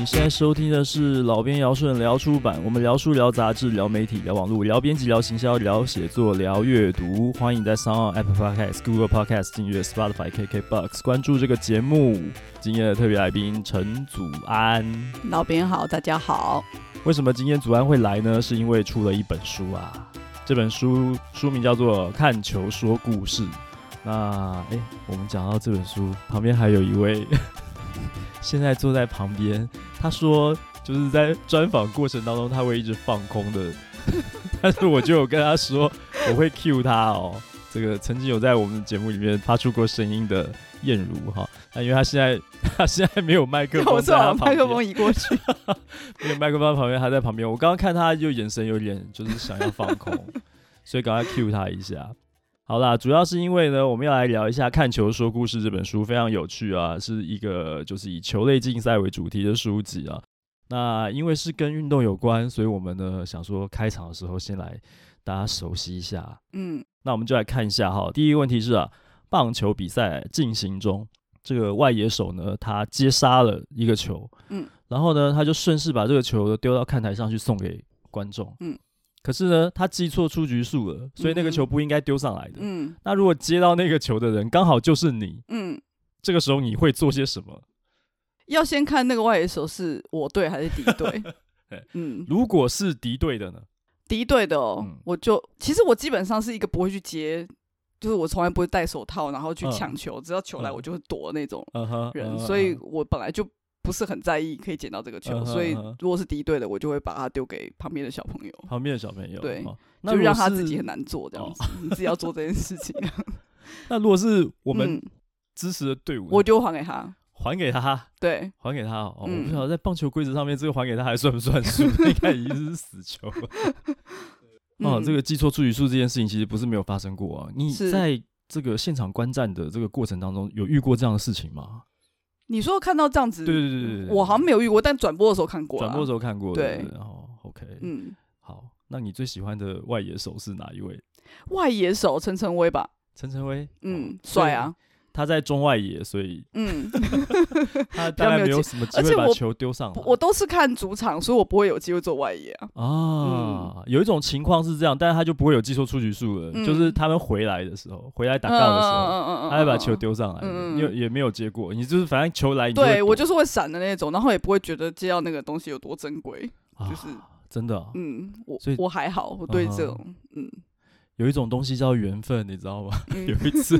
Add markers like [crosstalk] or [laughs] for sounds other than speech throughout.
你现在收听的是老编姚顺聊出版，我们聊书、聊杂志、聊媒体、聊网络、聊编辑、聊行销、聊写作、聊阅读。欢迎在 s o n Apple Podcast、Google Podcast 订阅 Spotify、KKBox 关注这个节目。今天的特别来宾陈祖安，老编好，大家好。为什么今天祖安会来呢？是因为出了一本书啊。这本书书名叫做《看球说故事》。那哎，我们讲到这本书旁边还有一位。[laughs] 现在坐在旁边，他说就是在专访过程当中他会一直放空的，[laughs] 但是我就有跟他说 [laughs] 我会 cue 他哦。这个曾经有在我们节目里面发出过声音的燕如哈，那因为他现在 [laughs] 他现在没有麦克风，麦克风移过去，没有麦克风旁边他在旁边，我刚刚看他就眼神有点就是想要放空，所以赶快 cue 他一下。好啦，主要是因为呢，我们要来聊一下《看球说故事》这本书，非常有趣啊，是一个就是以球类竞赛为主题的书籍啊。那因为是跟运动有关，所以我们呢想说开场的时候先来大家熟悉一下。嗯，那我们就来看一下哈。第一个问题是啊，棒球比赛进行中，这个外野手呢他接杀了一个球，嗯，然后呢他就顺势把这个球丢到看台上去送给观众，嗯。可是呢，他记错出局数了，所以那个球不应该丢上来的。嗯，那如果接到那个球的人刚好就是你，嗯，这个时候你会做些什么？要先看那个外野手是我队还是敌队。[laughs] 嗯，如果是敌队的呢？敌队的哦，嗯、我就其实我基本上是一个不会去接，就是我从来不会戴手套，然后去抢球，嗯、只要球来我就会躲那种人，所以我本来就。不是很在意可以捡到这个球，嗯、哼哼所以如果是敌对的，我就会把它丢给旁边的小朋友。旁边的小朋友，对，哦、就让他自己很难做这样子，自己要做这件事情。[laughs] 那如果是我们支持的队伍，我就还给他，还给他，对，还给他。哦，嗯、我不晓得在棒球规则上面，这个还给他还算不算数？[laughs] 应该已经是死球了。[laughs] 哦，这个记错出局数这件事情其实不是没有发生过啊。你在这个现场观战的这个过程当中，有遇过这样的事情吗？你说看到这样子，对对对对，我好像没有遇过，但转播的时候看过。转播的时候看过，对。然后，OK，嗯，好，那你最喜欢的外野手是哪一位？外野手陈晨威吧。陈晨威，嗯，帅啊。他在中外野，所以嗯，[laughs] 他大概没有什么机会把球丢上来。我都是看主场，所以我不会有机会做外野啊。啊，有一种情况是这样，但是他就不会有技术出局数了。就是他们回来的时候，回来打杠的时候，他会把球丢上来。嗯，也也没有接过。你就是反正球来，对我就是会闪的那种，然后也不会觉得接到那个东西有多珍贵。就是真的，嗯，我我还好，我对这种嗯，有一种东西叫缘分，你知道吗？[laughs] 有一次。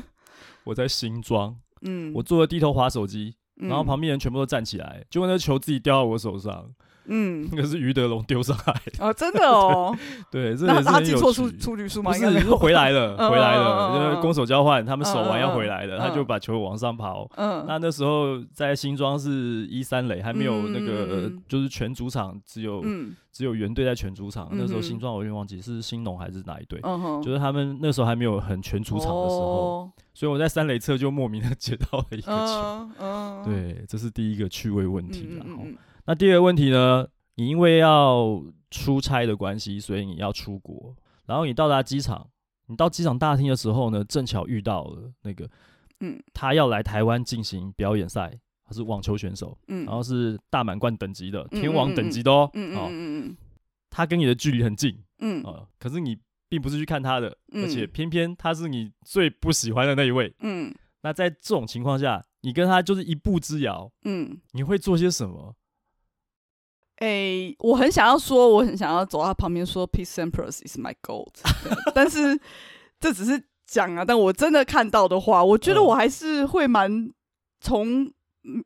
我在新庄，嗯，我坐着低头划手机，嗯、然后旁边人全部都站起来，结果那个球自己掉到我手上。嗯，那个是于德龙丢上来。哦，真的哦，[laughs] 对，这个他记错出出局数吗？不是，是回来了，回来了，因为攻守交换，他们守完要回来了，他就把球往上跑。嗯，那那时候在新庄是一三垒，还没有那个，就是全主场只有只有原队在全主场。那时候新庄我有点忘记是新农还是哪一队，就是他们那时候还没有很全主场的时候，所以我在三垒侧就莫名的接到了一个球。嗯，对，这是第一个趣味问题，然后。那第二个问题呢？你因为要出差的关系，所以你要出国。然后你到达机场，你到机场大厅的时候呢，正巧遇到了那个，嗯，他要来台湾进行表演赛，他是网球选手，嗯，然后是大满贯等级的，天王等级的哦，嗯嗯嗯，他跟你的距离很近，嗯，哦，可是你并不是去看他的，而且偏偏他是你最不喜欢的那一位，嗯，那在这种情况下，你跟他就是一步之遥，嗯，你会做些什么？诶、欸，我很想要说，我很想要走到他旁边说 “Peace Empress is my gold”，[laughs] 但是这只是讲啊。但我真的看到的话，我觉得我还是会蛮从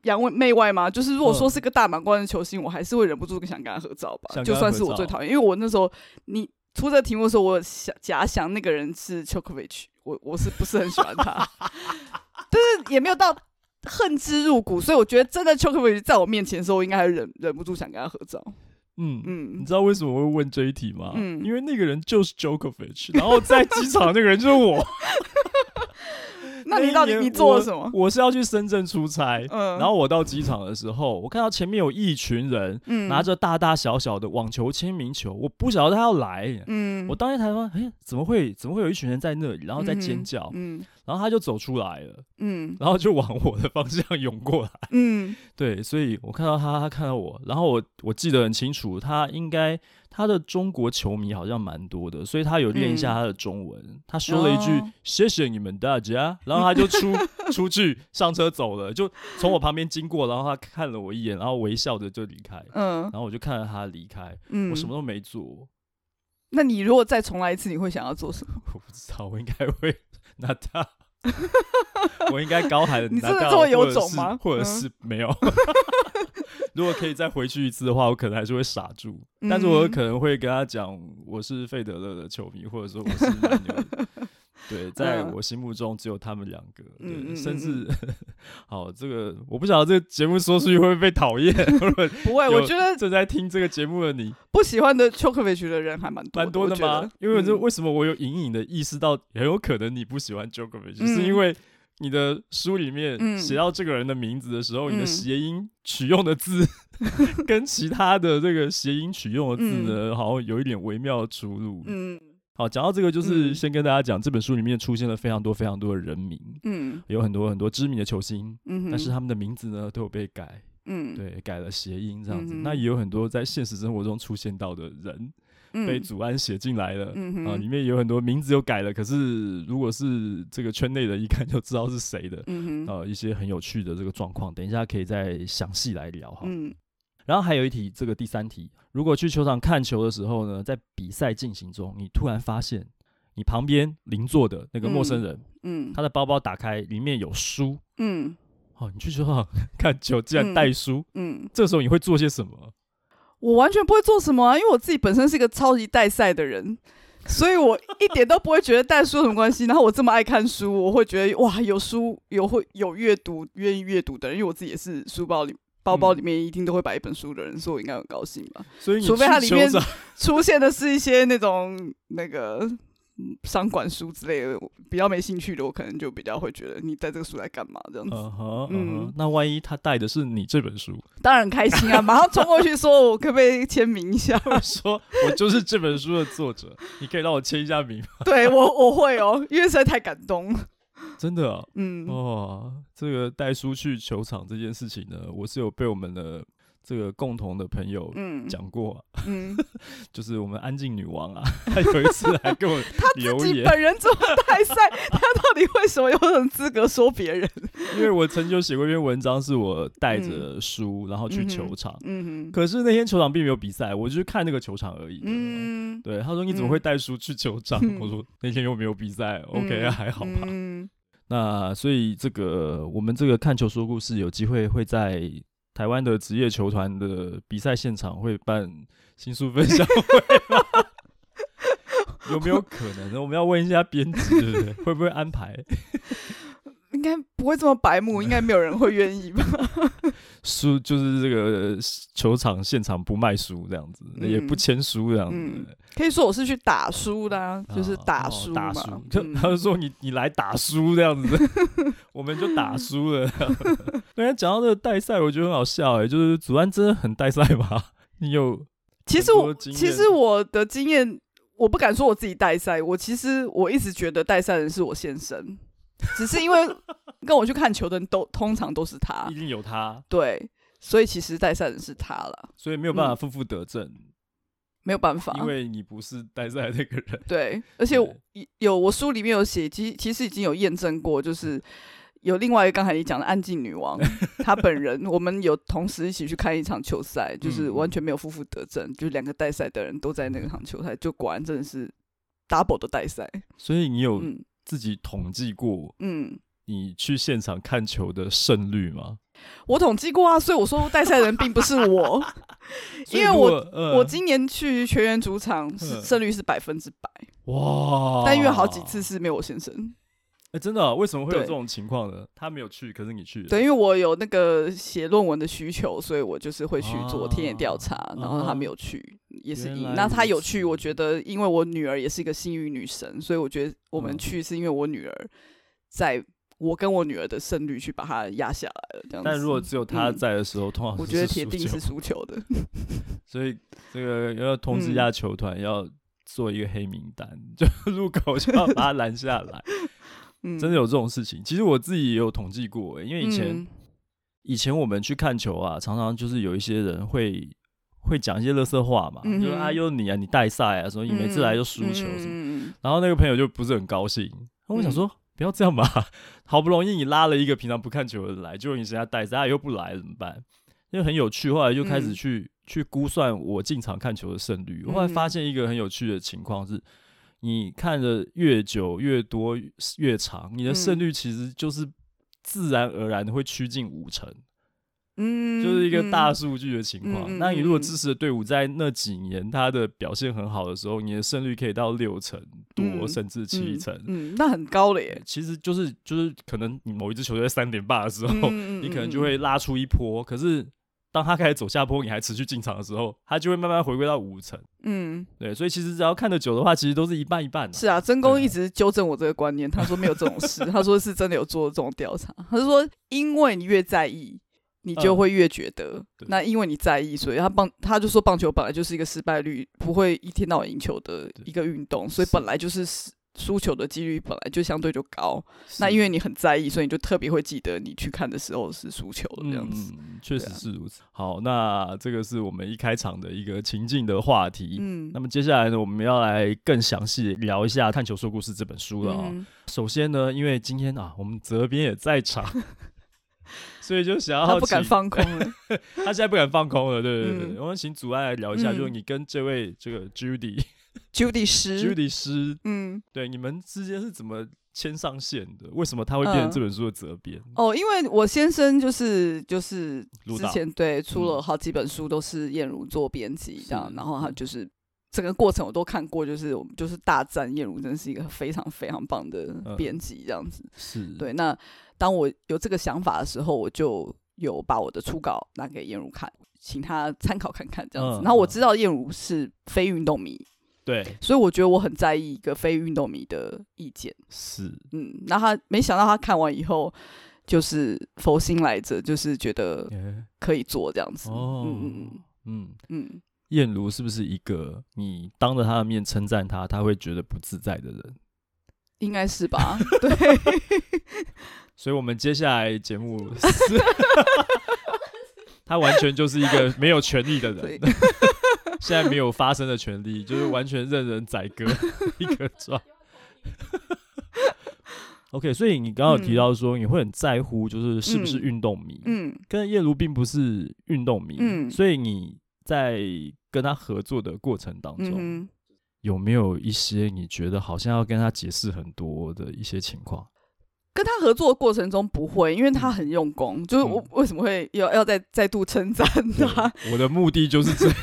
洋媚外嘛。就是如果说是个大满贯的球星，我还是会忍不住想跟他合照吧。就算是我最讨厌，因为我那时候你出这个题目的时候，我想假想那个人是 Chokovic，我我是不是很喜欢他？[laughs] 但是也没有到。恨之入骨，所以我觉得真的丘克维奇在我面前的时候，我应该还忍忍不住想跟他合照。嗯嗯，你知道为什么我会问这一题吗？嗯，因为那个人就是 Djokovic，然后在机场那个人就是我。[laughs] 那你到底你做了什么？我是要去深圳出差，嗯，然后我到机场的时候，我看到前面有一群人，嗯，拿着大大小小的网球签名球，我不晓得他要来，嗯，我当天台湾，哎，怎么会怎么会有一群人在那里，然后在尖叫，嗯。嗯然后他就走出来了，嗯，然后就往我的方向 [laughs] 涌过来，嗯，对，所以我看到他，他看到我，然后我我记得很清楚，他应该他的中国球迷好像蛮多的，所以他有练一下他的中文，嗯、他说了一句、哦、谢谢你们大家，然后他就出出去上车走了，就从我旁边经过，然后他看了我一眼，然后微笑着就离开，嗯，然后我就看着他离开，嗯，我什么都没做。那你如果再重来一次，你会想要做什么？[laughs] 我不知道，我应该会。那他，[laughs] 我应该高喊的。你真的这么有种吗？或者是没有？[laughs] 如果可以再回去一次的话，我可能还是会傻住。但是我可能会跟他讲，我是费德勒的球迷，或者说我是蛮牛的。对，在我心目中只有他们两个，对，甚至 [laughs] 好这个我不晓得这个节目说出去会不会被讨厌。不会，我觉得正在听这个节目的你，不喜欢的丘克维奇的人还蛮多蛮多的吗？因为这为什么我有隐隐的意识到，很有可能你不喜欢丘克维奇，是因为你的书里面写到这个人的名字的时候，你的谐音取用的字 [laughs] 跟其他的这个谐音取用的字呢，好像有一点微妙的出入。嗯。好，讲到这个，就是先跟大家讲，嗯、这本书里面出现了非常多非常多的人名，嗯，有很多很多知名的球星，嗯，但是他们的名字呢都有被改，嗯，对，改了谐音这样子。嗯、那也有很多在现实生活中出现到的人，嗯、被祖安写进来了，嗯哼，啊，里面有很多名字又改了，可是如果是这个圈内的，一看就知道是谁的，嗯哼，啊，一些很有趣的这个状况，等一下可以再详细来聊哈。嗯然后还有一题，这个第三题，如果去球场看球的时候呢，在比赛进行中，你突然发现你旁边邻座的那个陌生人，嗯，嗯他的包包打开，里面有书，嗯，哦，你去球场看球，竟然带书，嗯，嗯这个时候你会做些什么？我完全不会做什么啊，因为我自己本身是一个超级带赛的人，[laughs] 所以我一点都不会觉得带书有什么关系。然后我这么爱看书，我会觉得哇，有书有会有阅读愿意阅读的人，因为我自己也是书包里。包包里面一定都会摆一本书的人，所以我应该很高兴吧？所以除非它里面出现的是一些那种那个商管书之类的，比较没兴趣的，我可能就比较会觉得你带这个书来干嘛这样子。Uh huh, uh huh, 嗯，那万一他带的是你这本书，当然开心啊！马上冲过去说：“我可不可以签名一下？” [laughs] 说：“我就是这本书的作者，你可以让我签一下名吗？”对我我会哦，因为实在太感动了。真的啊，嗯，哇，这个带书去球场这件事情呢，我是有被我们的这个共同的朋友讲过，嗯，[laughs] 就是我们安静女王啊，她有一次来跟我 [laughs] 留言，他自己本人这么带赛，她到底为什么有这种资格说别人？[laughs] 因为我曾经有写过一篇文章，是我带着书然后去球场，嗯哼，可是那天球场并没有比赛，我就去看那个球场而已，嗯，对，他说你怎么会。带书去球场？我说那天又没有比赛，OK，还好吧。那所以这个我们这个看球说故事有机会会在台湾的职业球团的比赛现场会办新书分享会吗？[laughs] 有没有可能呢？我们要问一下编辑，对不对？会不会安排？应该不会这么白目，[laughs] 应该没有人会愿意吧？书就是这个球场现场不卖书这样子，嗯、也不签书这样子、嗯。可以说我是去打书的、啊，就是打书嘛。他、哦哦嗯、就说你你来打书这样子，[laughs] 我们就打书了。[laughs] 刚才讲到这个带赛，我觉得很好笑哎、欸，就是祖安真的很代赛吗？你有？其实我其实我的经验，我不敢说我自己代赛，我其实我一直觉得代赛人是我先生。只是因为跟我去看球的人都通常都是他，一定有他，对，所以其实代赛人是他了，所以没有办法负负得正、嗯，没有办法，因为你不是代赛那个人，对，而且有我书里面有写，其其实已经有验证过，就是有另外一个刚才你讲的安静女王，[laughs] 她本人，我们有同时一起去看一场球赛，就是完全没有负负得正，就是两个代赛的人都在那个场球赛，就果然真的是 double 的代赛，所以你有、嗯。自己统计过，嗯，你去现场看球的胜率吗？我统计过啊，所以我说带赛人并不是我，[laughs] 因为我、呃、我今年去全员主场是胜率是百分之百，哇！但因为好几次是没有我先生。哎、欸，真的、啊？为什么会有这种情况呢？他没有去，可是你去了。对，因为我有那个写论文的需求，所以我就是会去做田野调查。啊、然后他没有去，啊、也是因那他有去，我觉得因为我女儿也是一个幸运女神，所以我觉得我们去是因为我女儿在我跟我女儿的胜率去把它压下来了。这样子，但如果只有他在的时候，嗯、通常我觉得铁定是输球的。[laughs] 所以这个要通知一下球团，要做一个黑名单，嗯、就入口就要把他拦下来。[laughs] 嗯、真的有这种事情。其实我自己也有统计过，因为以前、嗯、以前我们去看球啊，常常就是有一些人会会讲一些垃圾话嘛，嗯、就是啊，又你啊，你带赛啊，所以你每次来就输球什么。嗯、然后那个朋友就不是很高兴。我想说，嗯、不要这样吧，[laughs] 好不容易你拉了一个平常不看球的人来，结果你现在带赛，他又不来怎么办？因为很有趣，后来就开始去、嗯、去估算我进场看球的胜率。我后来发现一个很有趣的情况是。你看的越久越多越长，你的胜率其实就是自然而然的会趋近五成，嗯，就是一个大数据的情况。嗯、那你如果支持的队伍在那几年他的表现很好的时候，你的胜率可以到六成多，嗯、甚至七成嗯，嗯，那很高了耶。其实就是就是可能你某一支球队在三点八的时候，嗯、你可能就会拉出一波，可是。当他开始走下坡，你还持续进场的时候，他就会慢慢回归到五成。嗯，对，所以其实只要看得久的话，其实都是一半一半的。是啊，真公一直纠正我这个观念，他说没有这种事，[laughs] 他说是真的有做这种调查。他是说，因为你越在意，你就会越觉得。嗯、那因为你在意，所以他棒他就说棒球本来就是一个失败率不会一天到晚赢球的一个运动，所以本来就是。输球的几率本来就相对就高，那因为你很在意，所以你就特别会记得你去看的时候是输球的这样子。嗯，确实是如此。啊、好，那这个是我们一开场的一个情境的话题。嗯，那么接下来呢，我们要来更详细聊一下《探球说故事》这本书了啊、首先呢，因为今天啊，我们责编也在场，[laughs] 所以就想要他不敢放空了，[laughs] 他现在不敢放空了。对对对，嗯、我们请祖爱来聊一下，嗯、就是你跟这位这个 Judy。Judy 师，Judy 师，嗯，对，你们之间是怎么牵上线的？为什么他会变成这本书的责编？哦，因为我先生就是就是之前对出了好几本书，都是燕如做编辑这样，然后他就是整个过程我都看过，就是我们就是大赞燕如真的是一个非常非常棒的编辑这样子。是对。那当我有这个想法的时候，我就有把我的初稿拿给燕如看，请他参考看看这样子。然后我知道燕如是非运动迷。对，所以我觉得我很在意一个非运动迷的意见。是，嗯，那他没想到他看完以后，就是佛心来着，就是觉得可以做这样子。哦，嗯嗯嗯嗯，燕如是不是一个你当着他的面称赞他，他会觉得不自在的人？应该是吧？[laughs] 对。所以我们接下来节目 [laughs] [laughs] 他完全就是一个没有权利的人。[laughs] 现在没有发声的权利，就是完全任人宰割 [laughs] 一个状。[laughs] OK，所以你刚刚有提到说你会很在乎，就是是不是运动迷。嗯，嗯，跟叶如并不是运动迷，嗯，所以你在跟他合作的过程当中，嗯、有没有一些你觉得好像要跟他解释很多的一些情况？跟他合作的过程中不会，因为他很用功。嗯、就是我为什么会要要再再度称赞他？我的目的就是这样。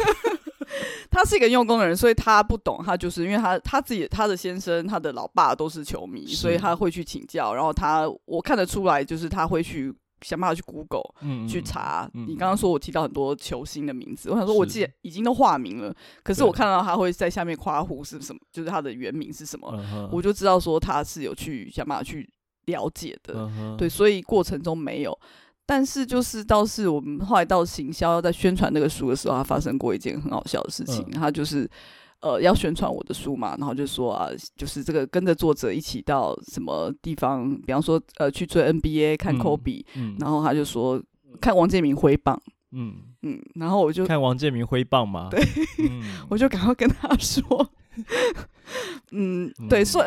他是一个用功的人，所以他不懂，他就是因为他他自己他的先生他的老爸都是球迷，所以他会去请教。然后他我看得出来，就是他会去想办法去 Google、嗯、去查。嗯、你刚刚说我提到很多球星的名字，嗯、我想说我记得已经都化名了，是可是我看到他会在下面夸胡是什么，就是他的原名是什么，嗯、我就知道说他是有去想办法去了解的。嗯、对，所以过程中没有。但是就是倒是我们后来到行销在宣传那个书的时候，他发生过一件很好笑的事情。他就是呃要宣传我的书嘛，然后就说啊，就是这个跟着作者一起到什么地方，比方说呃去追 NBA 看科比，然后他就说看王建民挥棒，嗯。嗯，然后我就看王建民挥棒嘛，对，[laughs] 我就赶快跟他说，嗯，对，算。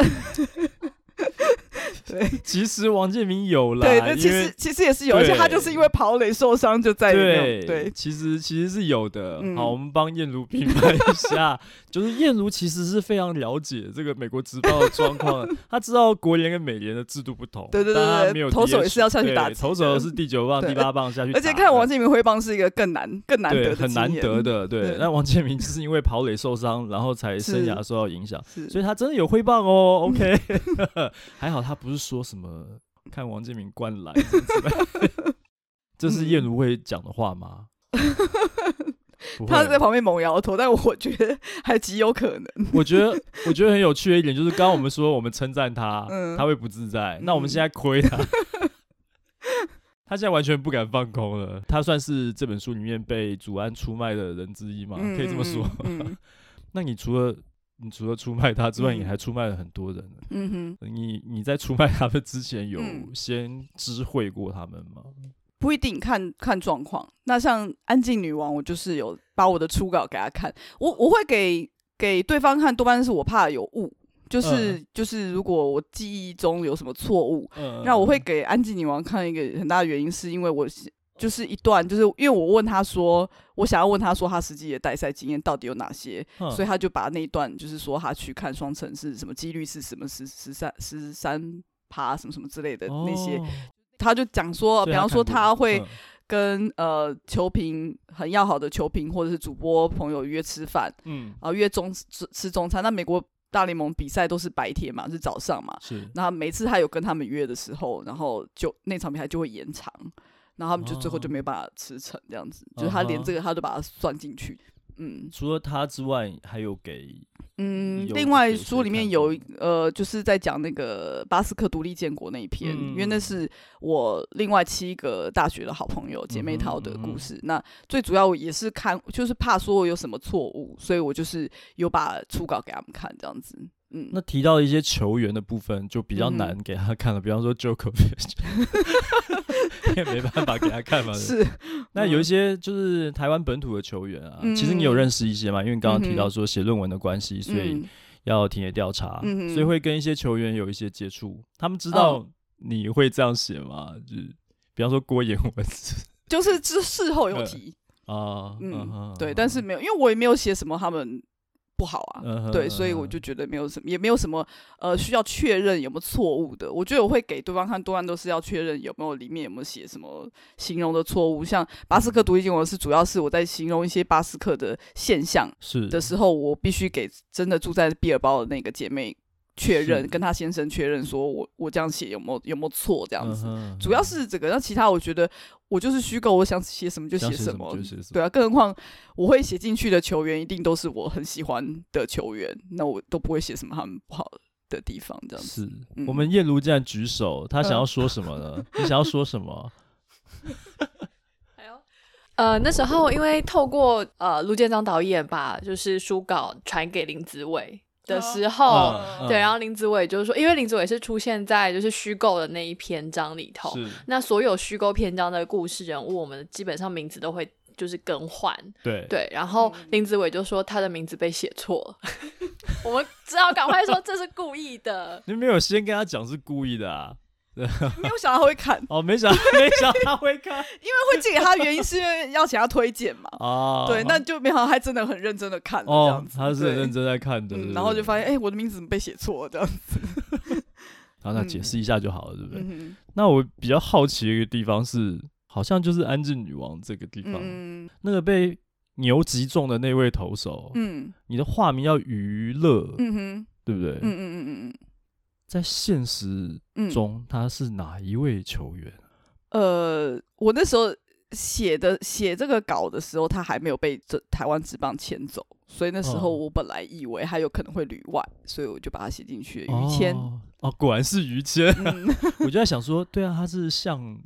对，[laughs] 其实王建民有了，对，对，其实其实也是有，而且他就是因为跑垒受伤就在对。对，其实其实是有的。好，我们帮燕如评判一下，[laughs] 就是燕如其实是非常了解这个美国职棒的状况，[laughs] 他知道国联跟美联的制度不同，对对对，没有投手也是要下去打，投手是第九棒、第八棒下去，而且看王建民挥棒是一个更难、更难得、很难得的。对，那王建民就是因为跑垒受伤，然后才生涯受到影响，所以他真的有挥棒哦。OK，[laughs] 还好他不是。说什么？看王建民灌篮，[laughs] 这是燕如会讲的话吗？他在旁边猛摇头，但我觉得还极有可能。我觉得我觉得很有趣的一点就是，刚刚我们说我们称赞他，嗯、他会不自在，嗯、那我们现在亏他，[laughs] 他现在完全不敢放空了。他算是这本书里面被祖安出卖的人之一嘛？嗯、可以这么说。嗯、那你除了你除了出卖他之外，嗯、你还出卖了很多人。嗯哼，你你在出卖他们之前有先知会过他们吗？不一定，看看状况。那像安静女王，我就是有把我的初稿给他看。我我会给给对方看，多半是我怕有误，就是、嗯、就是如果我记忆中有什么错误，嗯、那我会给安静女王看一个很大的原因，是因为我就是一段，就是因为我问他说，我想要问他说他实际的带赛经验到底有哪些，嗯、所以他就把那一段就是说他去看双城是什么几率是什么十十三十三趴什么什么之类的那些。哦他就讲说，比方说他会跟呃球评很要好的球评或者是主播朋友约吃饭，嗯，然后约中吃吃中餐。那美国大联盟比赛都是白天嘛，是早上嘛，是。那每次他有跟他们约的时候，然后就那场比赛就会延长，然后他们就最后就没办法吃成这样子，就是他连这个他都把它算进去。嗯，除了他之外，还有给嗯，另外书里面有呃，就是在讲那个巴斯克独立建国那一篇，嗯、因为那是我另外七个大学的好朋友姐妹淘的故事。嗯嗯、那最主要也是看，就是怕说我有什么错误，所以我就是有把初稿给他们看，这样子。嗯，那提到一些球员的部分就比较难给他看了，嗯、比方说 Djokovic [laughs] 也没办法给他看嘛。是，那有一些就是台湾本土的球员啊，嗯、其实你有认识一些嘛？因为刚刚提到说写论文的关系，嗯、所以要田野调查，嗯、所以会跟一些球员有一些接触。他们知道你会这样写吗？就是比方说郭彦文，就是之事后有提 [laughs] 啊，嗯，对，但是没有，因为我也没有写什么他们。不好啊，对，所以我就觉得没有什么，也没有什么呃需要确认有没有错误的。我觉得我会给对方看，多半都是要确认有没有里面有没有写什么形容的错误。像巴斯克独立进我是主要是我在形容一些巴斯克的现象是的时候，我必须给真的住在毕尔包的那个姐妹。确认跟他先生确认，说我我这样写有没有有没有错这样子，主要是这个。那其他我觉得我就是虚构，我想写什么就写什么。对啊，更何况我会写进去的球员一定都是我很喜欢的球员，那我都不会写什么他们不好的地方这样子。是我们燕如竟然举手，他想要说什么呢？你想要说什么？[laughs] 还有，呃，那时候因为透过呃陆建章导演把就是书稿传给林子伟。的时候，对，然后林子伟就是说，因为林子伟是出现在就是虚构的那一篇章里头，那所有虚构篇章的故事人物，我们基本上名字都会就是更换，对。对，然后林子伟就说他的名字被写错了，[laughs] 我们只好赶快说这是故意的，你没有先跟他讲是故意的啊。[laughs] 没有想到他会看哦，没想到 [laughs] 没想到他会看，[laughs] 因为会寄给他的原因是因为要请他推荐嘛。哦，对，那就没想到他真的很认真的看这样子，他是很认真在看的，然后就发现哎，我的名字怎么被写错了这样子。然后那解释一下就好了，对不对？那我比较好奇的一个地方是，好像就是安静女王这个地方，那个被牛击中的那位投手，嗯，你的化名叫娱乐，嗯哼，对不对？嗯嗯嗯嗯嗯。在现实中，嗯、他是哪一位球员？呃，我那时候写的写这个稿的时候，他还没有被这台湾职棒签走，所以那时候我本来以为他有可能会旅外，所以我就把他写进去。于谦哦，哦，果然是于谦。嗯、[laughs] 我就在想说，对啊，他是像。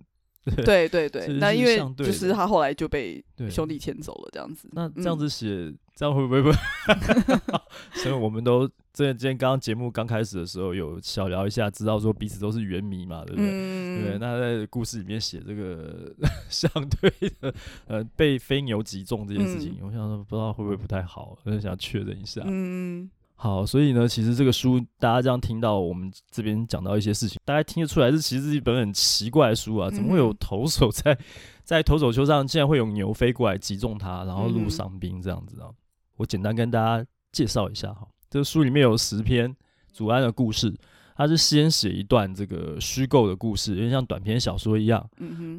对 [laughs] 对对，那因为就是他后来就被兄弟牵走了，这样子。那这样子写，这样会不会不？[laughs] [laughs] 所以我们都这今天刚刚节目刚开始的时候有小聊一下，知道说彼此都是原迷嘛，对不对？对。那在故事里面写这个相对的呃被飞牛击中这件事情，我想说不知道会不会不太好，我就想确认一下。嗯。好，所以呢，其实这个书大家这样听到我们这边讲到一些事情，大家听得出来，这其实是一本很奇怪的书啊！怎么会有投手在在投手丘上竟然会有牛飞过来击中他，然后录伤兵这样子啊？我简单跟大家介绍一下哈，这个书里面有十篇祖安的故事，他是先写一段这个虚构的故事，有点像短篇小说一样，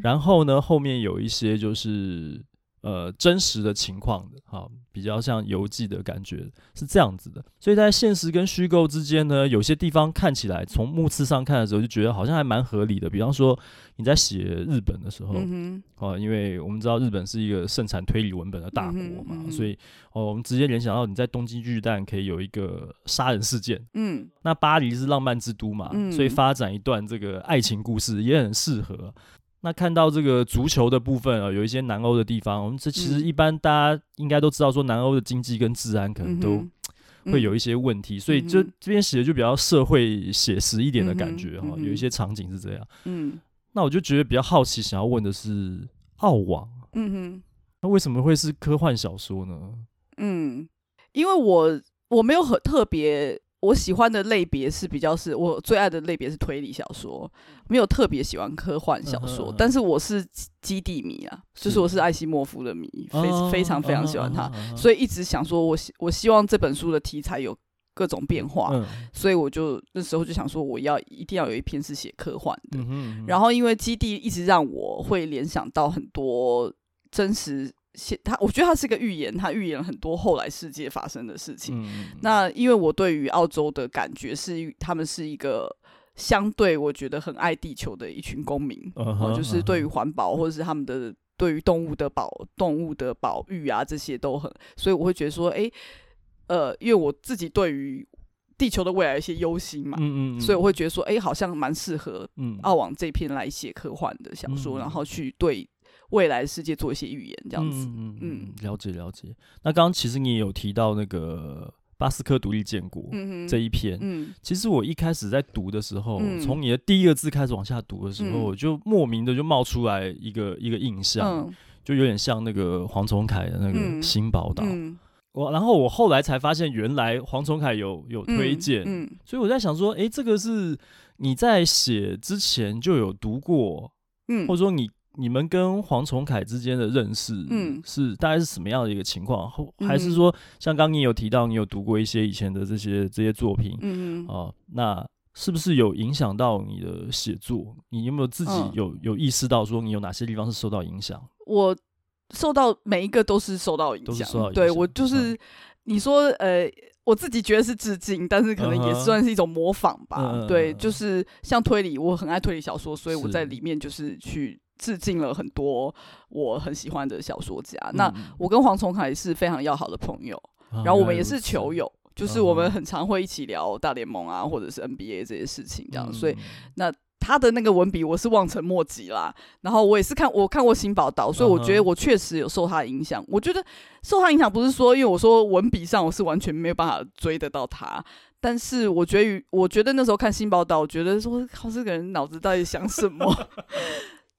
然后呢，后面有一些就是呃真实的情况的，哈，比较像游记的感觉是这样子的。所以在现实跟虚构之间呢，有些地方看起来从目次上看的时候就觉得好像还蛮合理的。比方说你在写日本的时候，嗯哼，因为我们知道日本是一个盛产推理文本的大国嘛，嗯嗯、所以哦，我们直接联想到你在东京巨蛋可以有一个杀人事件，嗯，那巴黎是浪漫之都嘛，嗯、所以发展一段这个爱情故事也很适合。那看到这个足球的部分啊，有一些南欧的地方，我们这其实一般大家应该都知道，说南欧的经济跟治安可能都会有一些问题，所以这这边写的就比较社会写实一点的感觉哈，有一些场景是这样。嗯，那我就觉得比较好奇，想要问的是澳网，嗯哼，那为什么会是科幻小说呢？嗯，因为我我没有很特别。我喜欢的类别是比较是我最爱的类别是推理小说，没有特别喜欢科幻小说，嗯、但是我是基地迷啊，是就是我是艾西莫夫的迷，非、哦、非常非常喜欢他，哦、所以一直想说我希我希望这本书的题材有各种变化，嗯、所以我就那时候就想说我要一定要有一篇是写科幻的，然后因为基地一直让我会联想到很多真实。他，我觉得他是个预言，他预言了很多后来世界发生的事情。嗯、那因为我对于澳洲的感觉是，他们是一个相对我觉得很爱地球的一群公民，就是对于环保或者是他们的对于动物的保动物的保育啊这些都很，所以我会觉得说，哎、欸，呃，因为我自己对于地球的未来一些忧心嘛，嗯嗯、所以我会觉得说，哎、欸，好像蛮适合澳网这篇来写科幻的小说，嗯、然后去对。未来的世界做一些预言，这样子。嗯嗯，嗯，了解了解。那刚刚其实你也有提到那个巴斯克独立建国这一篇。其实我一开始在读的时候，从、嗯、你的第一个字开始往下读的时候，我、嗯、就莫名的就冒出来一个一个印象，嗯、就有点像那个黄崇凯的那个《新宝岛》。我然后我后来才发现，原来黄崇凯有有推荐，嗯嗯、所以我在想说，哎、欸，这个是你在写之前就有读过，嗯，或者说你。你们跟黄崇凯之间的认识，嗯，是大概是什么样的一个情况？还是说，像刚刚你有提到，你有读过一些以前的这些这些作品，嗯哦、呃，那是不是有影响到你的写作？你有没有自己有、嗯、有意识到说，你有哪些地方是受到影响？我受到每一个都是受到影响，对我就是、嗯、你说，呃，我自己觉得是致敬，但是可能也算是一种模仿吧。嗯、对，就是像推理，我很爱推理小说，所以我在里面就是去。致敬了很多我很喜欢的小说家。嗯、那我跟黄崇凯是非常要好的朋友，啊、然后我们也是球友，是就是我们很常会一起聊大联盟啊，或者是 NBA 这些事情这样。嗯、所以那他的那个文笔我是望尘莫及啦。然后我也是看我看过《新宝岛》，所以我觉得我确实有受他的影响。嗯、我觉得受他影响不是说因为我说文笔上我是完全没有办法追得到他，但是我觉得我觉得那时候看《新宝岛》，我觉得说靠，这个人脑子到底想什么？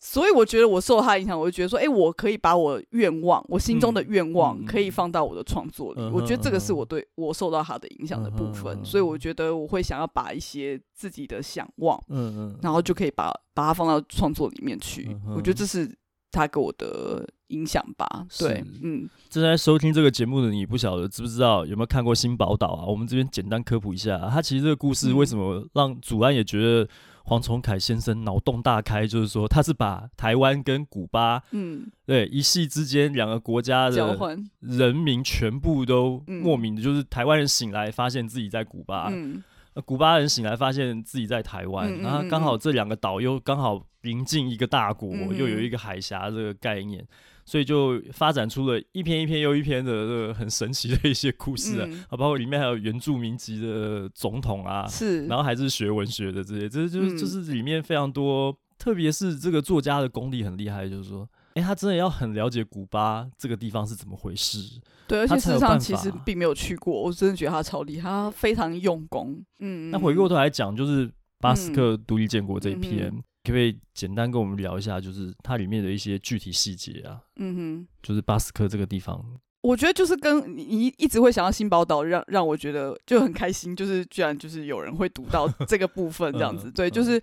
所以我觉得我受他影响，我就觉得说，哎、欸，我可以把我愿望，我心中的愿望，可以放到我的创作里。嗯、我觉得这个是我对我受到他的影响的部分。嗯、所以我觉得我会想要把一些自己的想望，嗯嗯，然后就可以把把它放到创作里面去。嗯、我觉得这是他给我的影响吧。对，嗯。正在收听这个节目的你，不晓得知不知道有没有看过《新宝岛》啊？我们这边简单科普一下，他其实这个故事为什么让祖安也觉得。黄崇凯先生脑洞大开，就是说他是把台湾跟古巴，嗯，对，一系之间两个国家的人民全部都莫名的，就是台湾人醒来发现自己在古巴，嗯，古巴人醒来发现自己在台湾，嗯、然后刚好这两个岛又刚好临近一个大国，嗯、又有一个海峡这个概念。所以就发展出了一篇一篇又一篇的这个很神奇的一些故事啊，包括里面还有原住民籍的总统啊，是，然后还是学文学的这些，这就是就是里面非常多，嗯、特别是这个作家的功力很厉害，就是说，哎、欸，他真的要很了解古巴这个地方是怎么回事，对，而且事实上其实并没有去过，我真的觉得他超厉害，他非常用功，嗯，那回过头来讲，就是巴斯克独立建国这一篇。嗯嗯可不可以简单跟我们聊一下，就是它里面的一些具体细节啊？嗯哼，就是巴斯克这个地方，我觉得就是跟你一直会想到新宝岛，让让我觉得就很开心，就是居然就是有人会读到 [laughs] 这个部分这样子。对，就是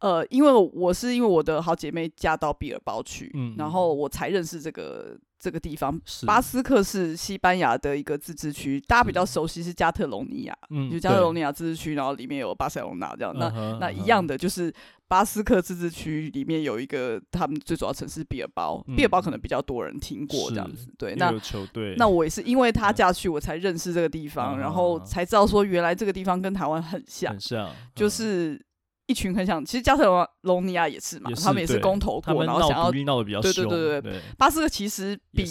呃，因为我是因为我的好姐妹嫁到毕尔包去，嗯，然后我才认识这个这个地方，巴斯克是西班牙的一个自治区，大家比较熟悉是加特隆尼亚，嗯，就加特隆尼亚自治区，然后里面有巴塞罗那这样。那、uh-huh, 那一样的就是巴斯克自治区里面有一个他们最主要城市毕尔包，毕、嗯、尔包可能比较多人听过这样子。对，那球队，那我也是因为他嫁去，我才认识这个地方，嗯、然后才知道说原来这个地方跟台湾很像，很像，就是。一群很想，其实加特隆尼亚也是嘛，他们也是公投过，然后想要闹得比较对对对对。巴斯克其实比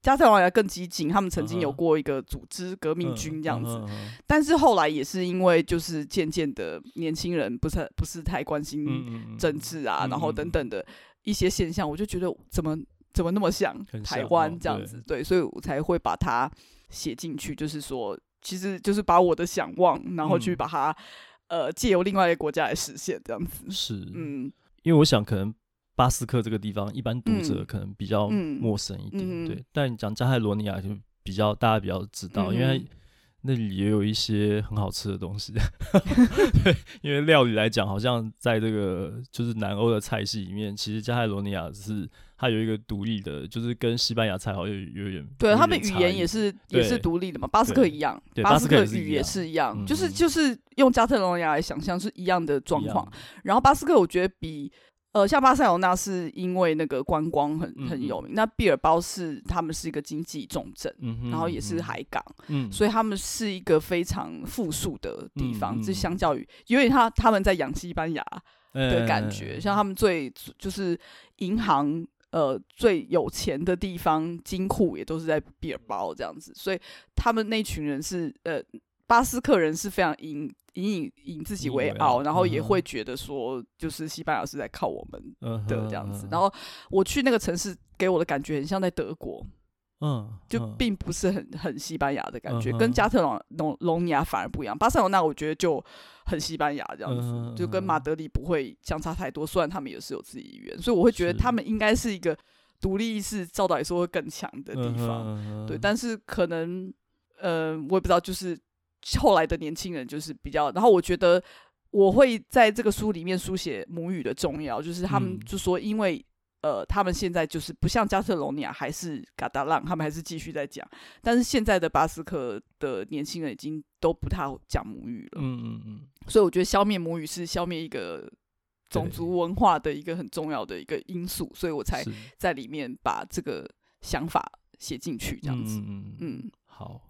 加特隆尼亚更激进，他们曾经有过一个组织革命军这样子，但是后来也是因为就是渐渐的年轻人不是不是太关心政治啊，然后等等的一些现象，我就觉得怎么怎么那么像台湾这样子，对，所以我才会把它写进去，就是说其实就是把我的想望，然后去把它。呃，借由另外一个国家来实现这样子是，嗯，因为我想可能巴斯克这个地方一般读者可能比较陌生一点，嗯嗯、对。但你讲加泰罗尼亚就比较大家比较知道，嗯、因为那里也有一些很好吃的东西。[laughs] 对，因为料理来讲，好像在这个就是南欧的菜系里面，其实加泰罗尼亚是。它有一个独立的，就是跟西班牙菜好像有有点，对，他们语言也是也是独立的嘛，巴斯克一样，巴斯克语也是一样，嗯、就是就是用加特隆尼亚来想象是一样的状况。然后巴斯克我觉得比呃像巴塞罗那是因为那个观光很很有名，嗯、那毕尔包是他们是一个经济重镇，嗯、然后也是海港，嗯、所以他们是一个非常富庶的地方，就、嗯、相较于因为他他们在养西班牙的感觉，嗯、像他们最就是银行。呃，最有钱的地方金库也都是在比尔包这样子，所以他们那群人是呃，巴斯克人是非常引引以以自己为傲，然后也会觉得说，就是西班牙是在靠我们的这样子。然后我去那个城市，给我的感觉很像在德国。嗯，就并不是很很西班牙的感觉，跟加特隆隆隆尼亚反而不一样。巴塞罗那我觉得就很西班牙这样子，就跟马德里不会相差太多。虽然他们也是有自己语言，所以我会觉得他们应该是一个独立意识，照道理说会更强的地方。对，但是可能，呃，我也不知道，就是后来的年轻人就是比较。然后我觉得我会在这个书里面书写母语的重要，就是他们就说因为。呃，他们现在就是不像加特隆尼亚还是嘎达浪，他们还是继续在讲。但是现在的巴斯克的年轻人已经都不太讲母语了。嗯嗯嗯。所以我觉得消灭母语是消灭一个种族文化的一个很重要的一个因素，所以我才在里面把这个想法写进去，这样子。嗯嗯嗯。好，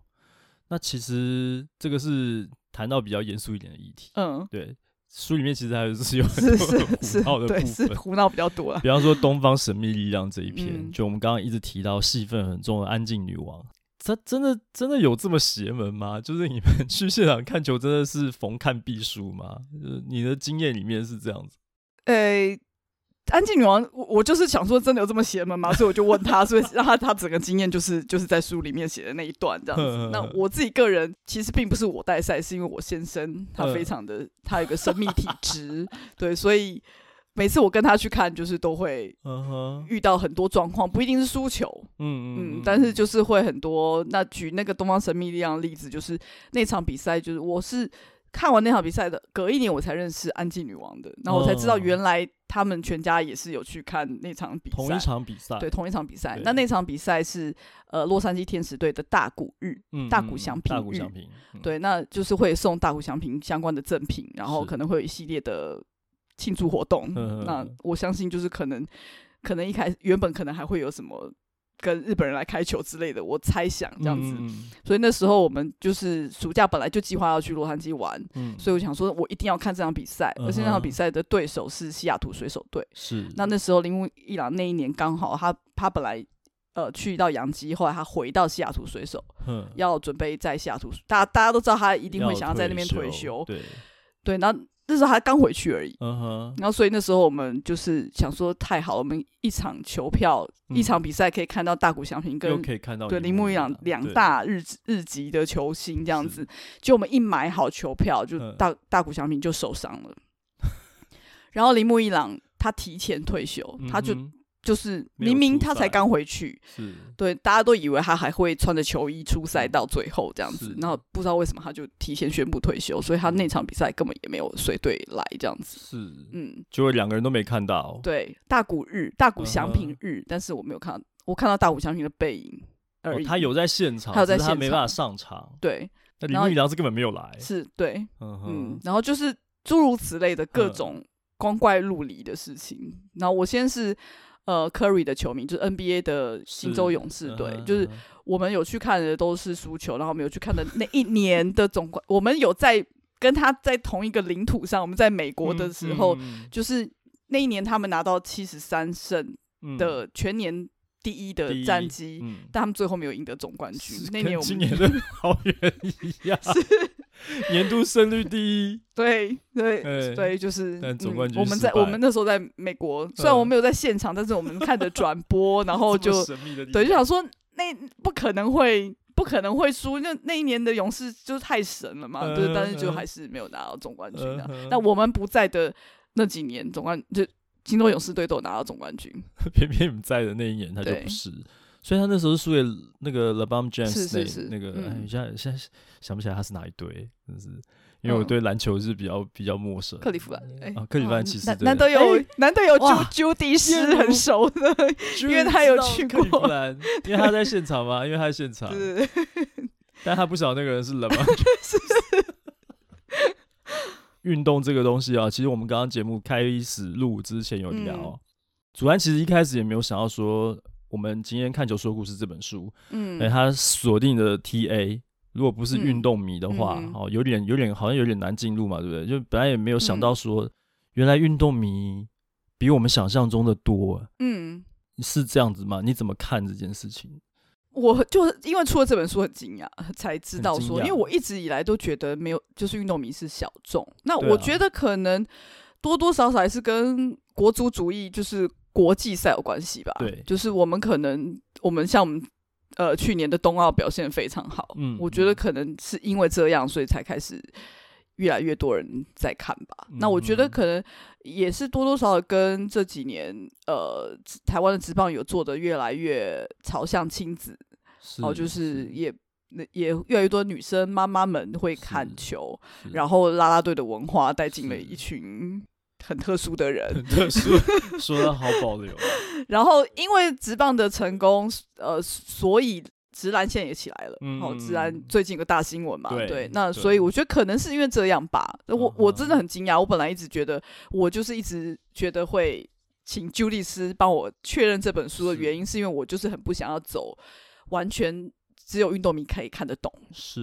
那其实这个是谈到比较严肃一点的议题。嗯，对。书里面其实还是有很多胡闹的部分，是胡闹比较多啊。比方说《东方神秘力量》这一篇，嗯、就我们刚刚一直提到戏份很重的安静女王，她真的真的有这么邪门吗？就是你们 [laughs] 去现场看球，真的是逢看必输吗？就是你的经验里面是这样子？诶、欸。安静女王，我我就是想说，真的有这么邪门吗？[laughs] 所以我就问他，所以让他他整个经验就是就是在书里面写的那一段这样子。那我自己个人其实并不是我带赛，是因为我先生他非常的 [laughs] 他有个神秘体质，对，所以每次我跟他去看，就是都会遇到很多状况，不一定是输球，嗯嗯，但是就是会很多。那举那个东方神秘力量的例子，就是那场比赛，就是我是。看完那场比赛的隔一年，我才认识安静女王的，然后我才知道原来他们全家也是有去看那场比赛，同一场比赛，对，同一场比赛。那那场比赛是呃洛杉矶天使队的大谷日，嗯、大谷翔平，大谷翔平，对，那就是会送大谷翔平相关的赠品，然后可能会有一系列的庆祝活动。那我相信就是可能可能一开始原本可能还会有什么。跟日本人来开球之类的，我猜想这样子，嗯、所以那时候我们就是暑假本来就计划要去洛杉矶玩，嗯、所以我想说，我一定要看这场比赛，嗯、而且那场比赛的对手是西雅图水手队。是，那那时候铃木一朗那一年刚好他他本来呃去到洋基，后来他回到西雅图水手，嗯、要准备在西雅图，大家大家都知道他一定会想要在那边退休，对对，那。那时候还刚回去而已。嗯哼。然后所以那时候我们就是想说太好了，我们一场球票，嗯、一场比赛可以看到大谷翔平跟对铃木一朗两大日对日籍的球星这样子，是就我们一买好球票，就大、嗯、大谷翔平就受伤了，[laughs] 然后铃木一朗他提前退休，嗯、他就。就是明明他才刚回去，是对，大家都以为他还会穿着球衣出赛到最后这样子，然后不知道为什么他就提前宣布退休，所以他那场比赛根本也没有随队来这样子。是，嗯，就两个人都没看到。对，大谷日、大谷翔平日，但是我没有看到，我看到大谷翔平的背影而已。哦、他有在现场，他有在现场，他没办法上场。对，那铃木一郎是根本没有来。是对，嗯然后就是诸如此类的各种光怪陆离的事情。嗯、然后我先是呃 Curry 的球迷，就是 NBA 的新州勇士队，是就是我们有去看的都是输球，然后我们有去看的那一年的总冠，我们有在跟他在同一个领土上。我们在美国的时候，嗯嗯、就是那一年他们拿到七十三胜的全年。第一的战绩，嗯、但他们最后没有赢得总冠军。那年我们今年的桃园一样，[laughs] 是年度胜率第一。对对对，对，就是总冠军、嗯。我们在我们那时候在美国，虽然我没有在现场，嗯、但是我们看的转播，[laughs] 然后就对，就想说那不可能会不可能会输，那那一年的勇士就是太神了嘛。嗯、对，但是就还是没有拿到总冠军的。那、嗯、我们不在的那几年，总冠就。金州勇士队都有拿到总冠军，[laughs] 偏偏你们在的那一年他就不是，所以他那时候是输给那个 LeBron James 是是是。那个，嗯、哎，现在现在想不起来他是哪一队，真是，因为我对篮球是比较比较陌生。克利夫兰，哎、啊，克利夫兰其实难得有难得有朱朱迪斯很熟的，[laughs] 因为他有去过，因为他在现场嘛，因为他在现场，[laughs] 但他不晓得那个人是 LeBron James。运动这个东西啊，其实我们刚刚节目开始录之前有聊，嗯、主安其实一开始也没有想要说，我们今天看球说故事这本书，嗯，哎，他锁定的 TA 如果不是运动迷的话，嗯、哦，有点有点好像有点难进入嘛，对不对？就本来也没有想到说，嗯、原来运动迷比我们想象中的多，嗯，是这样子吗？你怎么看这件事情？我就是因为出了这本书很惊讶，才知道说，因为我一直以来都觉得没有，就是运动迷是小众。那我觉得可能多多少少还是跟国足主义，就是国际赛有关系吧。对，就是我们可能我们像我们呃去年的冬奥表现非常好，嗯，我觉得可能是因为这样，所以才开始。越来越多人在看吧，嗯、那我觉得可能也是多多少少跟这几年呃台湾的职棒有做的越来越朝向亲子，然后是、哦、就是也也越来越多女生妈妈们会看球，然后啦啦队的文化带进了一群很特殊的人，很特殊，[laughs] 说的好保留。[laughs] 然后因为直棒的成功，呃，所以。直篮现在也起来了，嗯，好，职篮最近有个大新闻嘛，对，对，那所以我觉得可能是因为这样吧，对我我真的很惊讶，我本来一直觉得，我就是一直觉得会请朱莉斯帮我确认这本书的原因，是因为我就是很不想要走完全。只有运动迷可以看得懂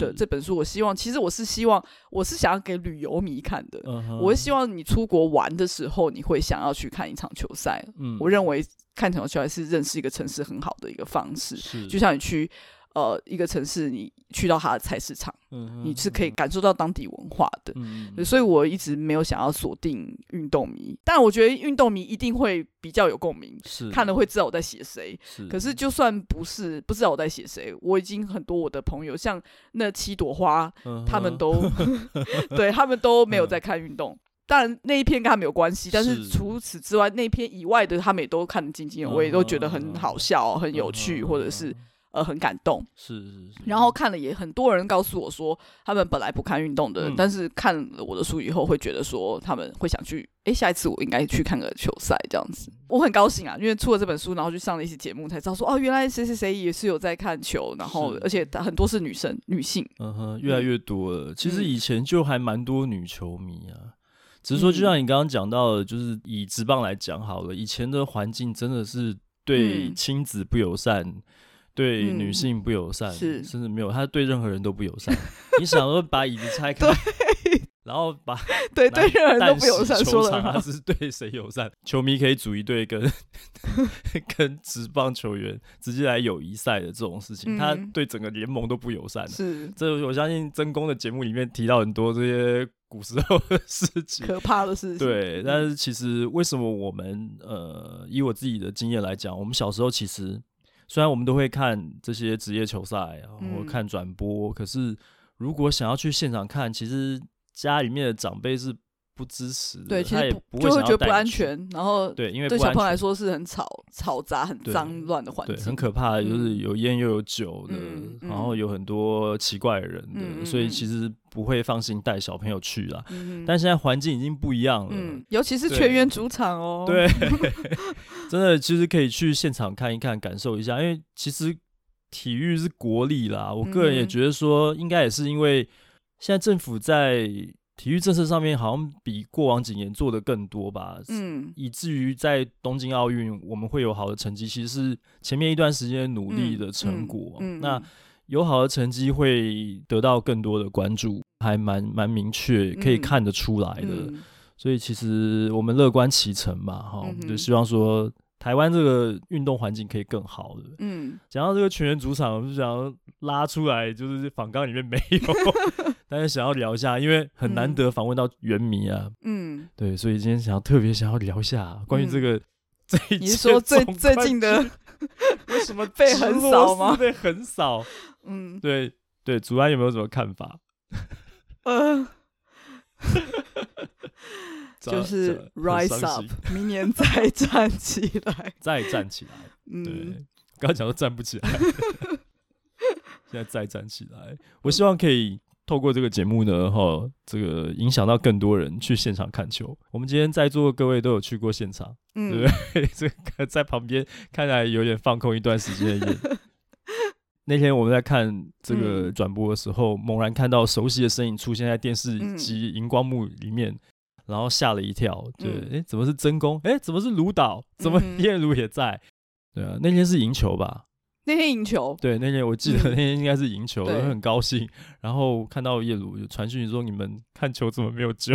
的这本书，我希望，其实我是希望，我是想要给旅游迷看的。Uh huh. 我是希望你出国玩的时候，你会想要去看一场球赛。嗯，我认为看场球赛是认识一个城市很好的一个方式，是就像你去。呃，一个城市，你去到它的菜市场，嗯、你是可以感受到当地文化的。嗯、所以我一直没有想要锁定运动迷，但我觉得运动迷一定会比较有共鸣，是看了会知道我在写谁。是可是就算不是不知道我在写谁，我已经很多我的朋友，像那七朵花，嗯、他们都 [laughs] 对他们都没有在看运动。嗯、当然那一篇跟他们有关系，但是除此之外，那篇以外的他们也都看得津津有味，都觉得很好笑、很有趣，或者是。呃，很感动，是是是。然后看了也很多人告诉我说，他们本来不看运动的，嗯、但是看了我的书以后，会觉得说他们会想去，哎，下一次我应该去看个球赛这样子。我很高兴啊，因为出了这本书，然后去上了一些节目，才知道说，哦，原来谁谁谁也是有在看球，然后而且很多是女生、女性，嗯哼，越来越多了。其实以前就还蛮多女球迷啊，嗯、只是说就像你刚刚讲到的，就是以职棒来讲好了，以前的环境真的是对亲子不友善。嗯对女性不友善，甚至没有，他对任何人都不友善。你想说把椅子拆开，然后把 [laughs] 对对任何人都不友善，说了他是对谁友善？球迷可以组一队跟 [laughs] 跟职棒球员直接来友谊赛的这种事情，嗯、他对整个联盟都不友善。是，这我相信曾公的节目里面提到很多这些古时候的事情，可怕的事情。对，但是其实为什么我们呃，以我自己的经验来讲，我们小时候其实。虽然我们都会看这些职业球赛，然后看转播，嗯、可是如果想要去现场看，其实家里面的长辈是不支持的，对，其实不就会觉得不安全，然后对，因为对小朋友来说是很吵、嘈杂、很脏乱的环境，对，很可怕的，就是有烟又有酒的，嗯、然后有很多奇怪的人的，嗯、所以其实不会放心带小朋友去啦。嗯、但现在环境已经不一样了，嗯、尤其是全员主场哦，对，[laughs] 真的其实可以去现场看一看，感受一下，因为其实体育是国力啦。我个人也觉得说，应该也是因为现在政府在。体育政策上面好像比过往几年做的更多吧，嗯，以至于在东京奥运我们会有好的成绩，其实是前面一段时间努力的成果。嗯嗯嗯、那有好的成绩会得到更多的关注，还蛮蛮明确，可以看得出来的。所以其实我们乐观其成嘛，哈、嗯哼，就希望说。台湾这个运动环境可以更好的。嗯，讲到这个全员主场，我就想要拉出来，就是访纲里面没有，[laughs] 但是想要聊一下，因为很难得访问到原迷啊。嗯，对，所以今天想要特别想要聊一下关于这个这一、嗯、你是说最最近的为什么 [laughs] 被横扫吗？被横扫。嗯，对对，主安有没有什么看法？嗯。[laughs] 就是 rise up，明年再 [laughs] 站起来，[laughs] 再站起来。嗯，对，刚才讲到站不起来，[laughs] 现在再站起来。我希望可以透过这个节目呢，哈，这个影响到更多人去现场看球。我们今天在座各位都有去过现场，嗯、对不对？这个在旁边看来有点放空一段时间的眼。那天我们在看这个转播的时候，嗯、猛然看到熟悉的身影出现在电视机荧光幕里面。然后吓了一跳，对，哎、嗯，怎么是真宫？哎，怎么是卢导？怎么叶卢也在？对啊，那天是赢球吧？那天赢球。对，那天我记得那天应该是赢球，我、嗯、很高兴。然后看到叶卢就传讯说：“你们看球怎么没有救？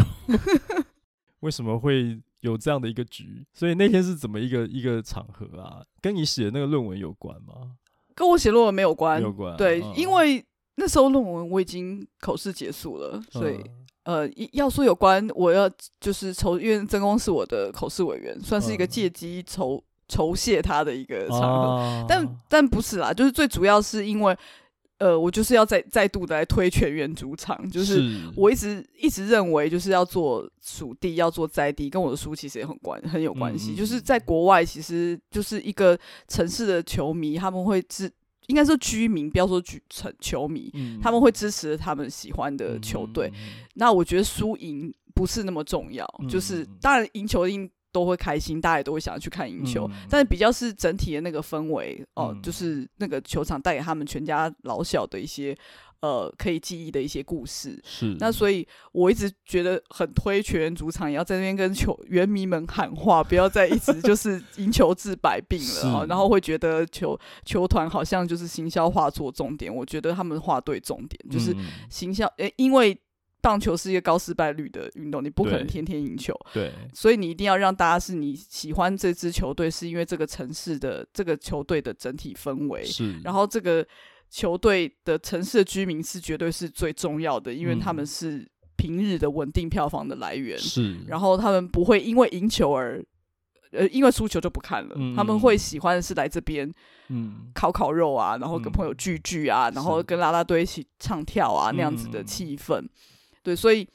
[laughs] 为什么会有这样的一个局？”所以那天是怎么一个一个场合啊？跟你写的那个论文有关吗？跟我写论文没有关，没有关。对，嗯、因为那时候论文我已经考试结束了，所以。嗯呃，要说有关，我要就是筹，因为曾公是我的口试委员，算是一个借机酬酬谢他的一个场合，啊、但。但不是啦，就是最主要是因为，呃，我就是要再再度的来推全员主场，就是我一直一直认为就是要做属地，要做在地，跟我的书其实也很关很有关系，嗯、就是在国外，其实就是一个城市的球迷他们会知。应该说居民，不要说球成球迷，嗯、他们会支持他们喜欢的球队。嗯、那我觉得输赢不是那么重要，嗯、就是当然赢球一定都会开心，大家也都会想要去看赢球。嗯、但是比较是整体的那个氛围哦、呃，就是那个球场带给他们全家老小的一些。呃，可以记忆的一些故事是。那所以我一直觉得很推全员主场，也要在那边跟球员迷们喊话，不要再一直就 [laughs] 是赢球治百病了然后会觉得球球团好像就是行销画错重点，我觉得他们画对重点，嗯、就是行销。因为棒球是一个高失败率的运动，你不可能天天赢球。对。所以你一定要让大家是你喜欢这支球队，是因为这个城市的这个球队的整体氛围是。然后这个。球队的城市的居民是绝对是最重要的，因为他们是平日的稳定票房的来源。是，然后他们不会因为赢球而，呃，因为输球就不看了。嗯、他们会喜欢的是来这边，嗯，烤烤肉啊，然后跟朋友聚聚啊，嗯、然后跟啦啦队一起唱跳啊，那样子的气氛。嗯、对，所以，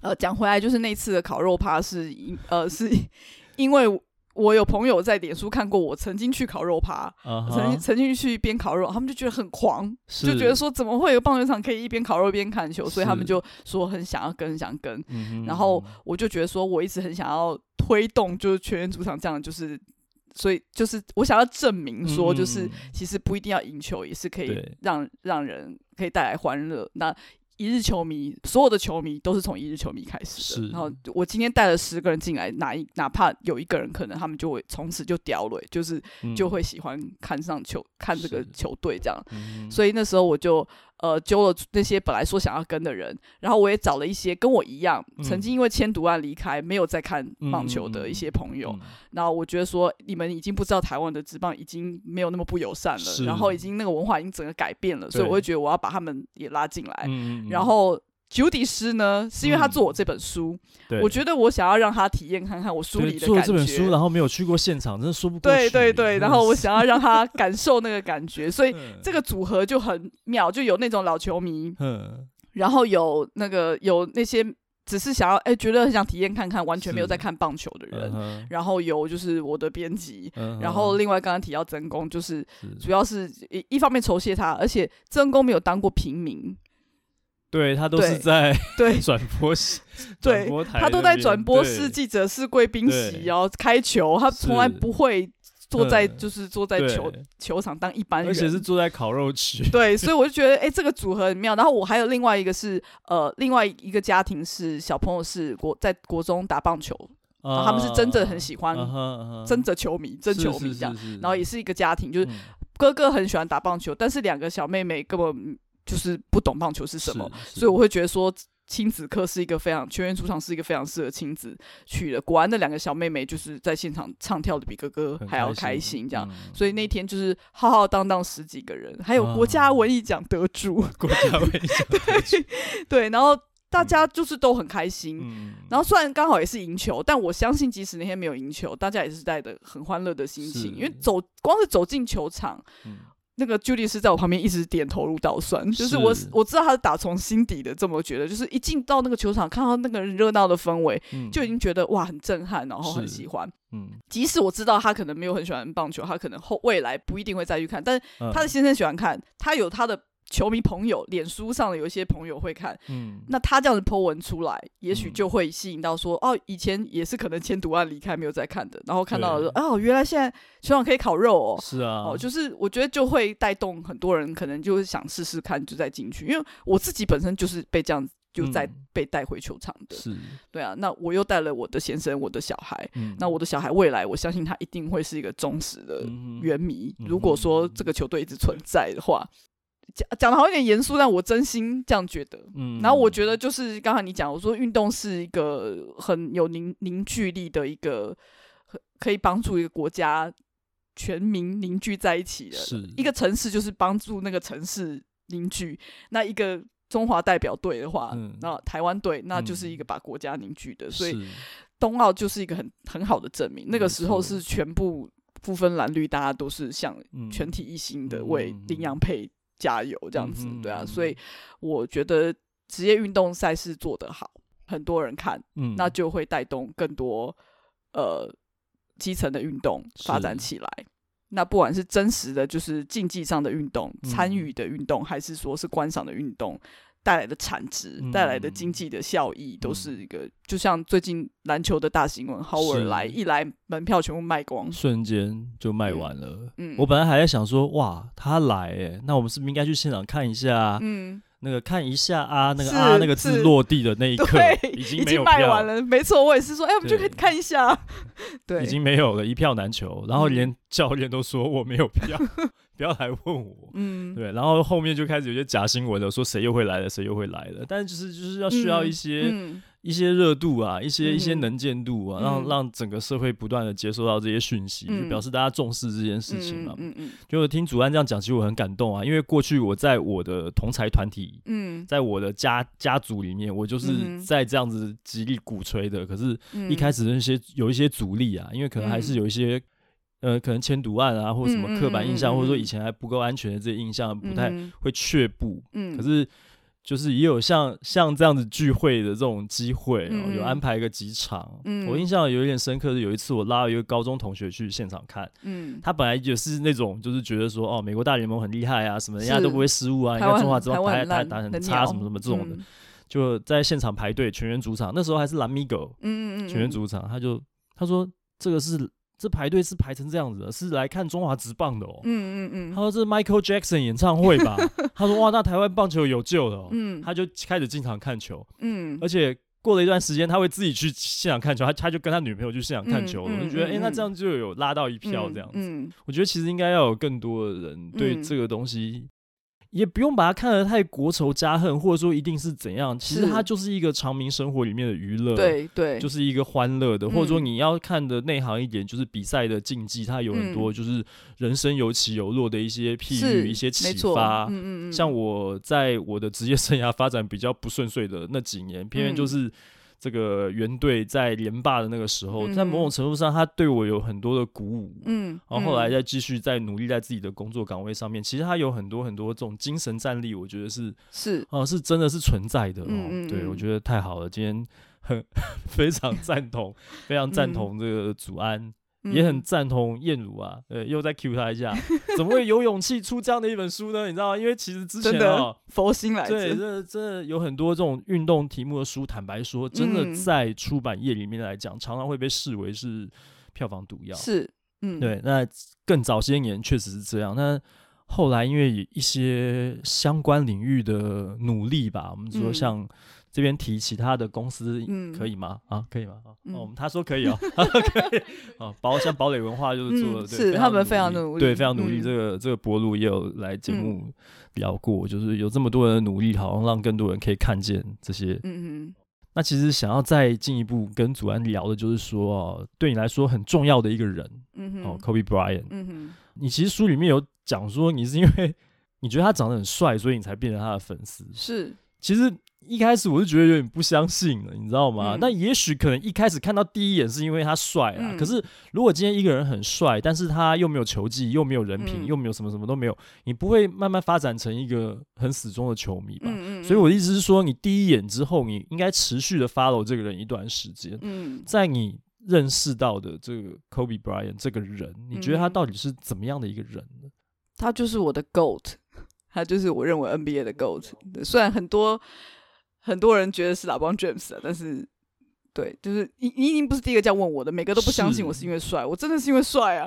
呃，讲回来就是那次的烤肉趴是因，呃，是 [laughs] 因为。我有朋友在脸书看过我曾经去烤肉趴，uh huh. 曾经曾经去边烤肉，他们就觉得很狂，就觉得说怎么会有棒球场可以一边烤肉一边看球，所以他们就说很想要跟，很想跟。嗯、然后我就觉得说，我一直很想要推动，就是全员主场这样，就是所以就是我想要证明说，就是其实不一定要赢球，也是可以让对让人可以带来欢乐。那一日球迷，所有的球迷都是从一日球迷开始的。是然后我今天带了十个人进来，哪一哪怕有一个人可能他们就会从此就掉了，就是就会喜欢看上球，嗯、看这个球队这样。嗯、所以那时候我就呃揪了那些本来说想要跟的人，然后我也找了一些跟我一样、嗯、曾经因为迁读案离开没有再看棒球的一些朋友。嗯嗯、然后我觉得说你们已经不知道台湾的职棒已经没有那么不友善了，然后已经那个文化已经整个改变了，所以我会觉得我要把他们也拉进来。嗯然后久迪师呢，是因为他做我这本书，嗯、我觉得我想要让他体验看看我书里的感觉。做这本书，然后没有去过现场，真的说不过去。对对对，然后我想要让他感受那个感觉，[laughs] 所以这个组合就很妙，就有那种老球迷，嗯，然后有那个有那些只是想要哎、欸，觉得很想体验看看，完全没有在看棒球的人。嗯、然后有就是我的编辑，嗯、然后另外刚刚提到曾公，就是。主要是一一方面酬谢他，而且曾公没有当过平民，对他都是在对转播室对，他都在转播 [laughs] 室、记者室、贵宾席，然后开球，他从来不会。坐在就是坐在球球场当一般人，而且是坐在烤肉区。对，所以我就觉得，哎、欸，这个组合很妙。然后我还有另外一个是，呃，另外一个家庭是小朋友是国在国中打棒球，然后他们是真的很喜欢，真的球迷，真球迷这样。然后也是一个家庭，就是哥哥很喜欢打棒球，但是两个小妹妹根本就是不懂棒球是什么，所以我会觉得说。亲子课是一个非常全员主场，是一个非常适合亲子去的。果然，那两个小妹妹就是在现场唱跳的比哥哥还要开心，这样。嗯、所以那天就是浩浩荡荡十几个人，还有国家文艺奖得主，啊、国家文艺奖 [laughs] 对对，然后大家就是都很开心。嗯、然后虽然刚好也是赢球，但我相信即使那天没有赢球，大家也是带着很欢乐的心情，因为走光是走进球场。嗯那个 Judy 是在我旁边一直点头如捣蒜，就是我我知道他是打从心底的这么觉得，就是一进到那个球场，看到那个热闹的氛围，嗯、就已经觉得哇很震撼，然后很喜欢。嗯，即使我知道他可能没有很喜欢棒球，他可能后未来不一定会再去看，但是他的先生喜欢看，他有他的。球迷朋友，脸书上的有一些朋友会看，嗯，那他这样子 po 文出来，也许就会吸引到说，嗯、哦，以前也是可能签读案离开没有再看的，然后看到说，哦，原来现在球场可以烤肉哦，是啊，哦，就是我觉得就会带动很多人，可能就是想试试看，就再进去，因为我自己本身就是被这样子就在被带回球场的，是，对啊，那我又带了我的先生，我的小孩，嗯、那我的小孩未来，我相信他一定会是一个忠实的原迷，嗯、如果说这个球队一直存在的话。讲讲的好像有点严肃，但我真心这样觉得。嗯，然后我觉得就是刚才你讲，我说运动是一个很有凝凝聚力的一个，可以帮助一个国家全民凝聚在一起的。是一个城市，就是帮助那个城市凝聚。那一个中华代表队的话，嗯、那台湾队那就是一个把国家凝聚的。嗯、所以冬奥就是一个很很好的证明。那个时候是全部不分蓝绿，大家都是像全体一心的为林洋配。加油，这样子，嗯、对啊，所以我觉得职业运动赛事做得好，很多人看，嗯、那就会带动更多呃基层的运动发展起来。那不管是真实的，就是竞技上的运动，参与的运动，还是说是观赏的运动。带来的产值，带来的经济的效益，都是一个，嗯、就像最近篮球的大新闻，豪尔来一来，门票全部卖光，瞬间就卖完了。嗯，我本来还在想说，哇，他来，哎，那我们是不是应该去现场看一下？嗯。那个看一下啊，那个啊，那个字落地的那一刻，已经已经，卖完了。没错，我也是说，哎，我们就可以看一下。[laughs] 对，已经没有了，一票难求。然后连教练都说我没有票，[laughs] 不要来问我。嗯，对。然后后面就开始有些假新闻了，说谁又会来了，谁又会来了。但是就是就是要需要一些。一些热度啊，一些一些能见度啊，让让整个社会不断的接收到这些讯息，就表示大家重视这件事情嘛。嗯嗯。就听主安这样讲，其实我很感动啊，因为过去我在我的同才团体，嗯，在我的家家族里面，我就是在这样子极力鼓吹的。可是，一开始那些有一些阻力啊，因为可能还是有一些呃，可能签赌案啊，或者什么刻板印象，或者说以前还不够安全的这些印象，不太会却步。嗯。可是。就是也有像像这样子聚会的这种机会，嗯、有安排个几场。嗯、我印象有一点深刻的，有一次我拉了一个高中同学去现场看，嗯、他本来也是那种就是觉得说哦，美国大联盟很厉害啊，什么人家都不会失误啊，人家中华职棒打打打很差什么什么这种的，嗯、就在现场排队全员主场，那时候还是蓝米狗，嗯嗯全员主场，他就他说这个是。这排队是排成这样子的，是来看中华职棒的哦。嗯嗯嗯。他说这是 Michael Jackson 演唱会吧？[laughs] 他说哇，那台湾棒球有救了。嗯。他就开始经常看球。嗯。而且过了一段时间，他会自己去现场看球。他他就跟他女朋友去现场看球了。我就觉得，哎，那这样就有拉到一票这样子。嗯。我觉得其实应该要有更多的人对这个东西。也不用把它看得太国仇家恨，或者说一定是怎样。其实它就是一个长民生活里面的娱乐，对对，就是一个欢乐的。或者说你要看的内行一点，就是比赛的竞技，它有很多就是人生有起有落的一些譬喻、一些启发。像我在我的职业生涯发展比较不顺遂的那几年，偏偏就是这个原队在连霸的那个时候，在某种程度上，他对我有很多的鼓舞。嗯，然后后来再继续在努力在自己的工作岗位上面，其实他有很多很多这种精神战力，我觉得是是哦，是真的是存在的。哦，对，我觉得太好了，今天很 [laughs] 非常赞同，非常赞同这个祖安。也很赞同燕如啊，呃，又再 cue 他一下，[laughs] 怎么会有勇气出这样的一本书呢？你知道吗？因为其实之前啊，佛心来着，对，这这有很多这种运动题目的书，坦白说，真的在出版业里面来讲，常常会被视为是票房毒药。是，嗯，对。那更早些年确实是这样，那后来因为一些相关领域的努力吧，我们说像。这边提其他的公司可以吗？啊，可以吗？哦，他说可以哦，[laughs] [laughs] 可以。哦，堡像堡垒文化就是做的，是他们非常努力，对，非常努力。这个这个博鲁也有来节目聊过，就是有这么多人的努力，好像让更多人可以看见这些。嗯嗯。那其实想要再进一步跟祖安聊的，就是说哦，对你来说很重要的一个人，嗯哦，Kobe Bryant。嗯哼。你其实书里面有讲说，你是因为你觉得他长得很帅，所以你才变成他的粉丝。是。其实。一开始我是觉得有点不相信了，你知道吗？那、嗯、也许可能一开始看到第一眼是因为他帅啊。嗯、可是如果今天一个人很帅，但是他又没有球技，又没有人品，嗯、又没有什么什么都没有，你不会慢慢发展成一个很死忠的球迷吧？所以我的意思是说，你第一眼之后，你应该持续的 follow 这个人一段时间。嗯、在你认识到的这个 Kobe Bryant 这个人，你觉得他到底是怎么样的一个人呢？他就是我的 GOAT，他就是我认为 NBA 的 GOAT。虽然很多。很多人觉得是 LeBron James 啊，但是，对，就是你你已经不是第一个这样问我的，每个都不相信我是因为帅，我真的是因为帅啊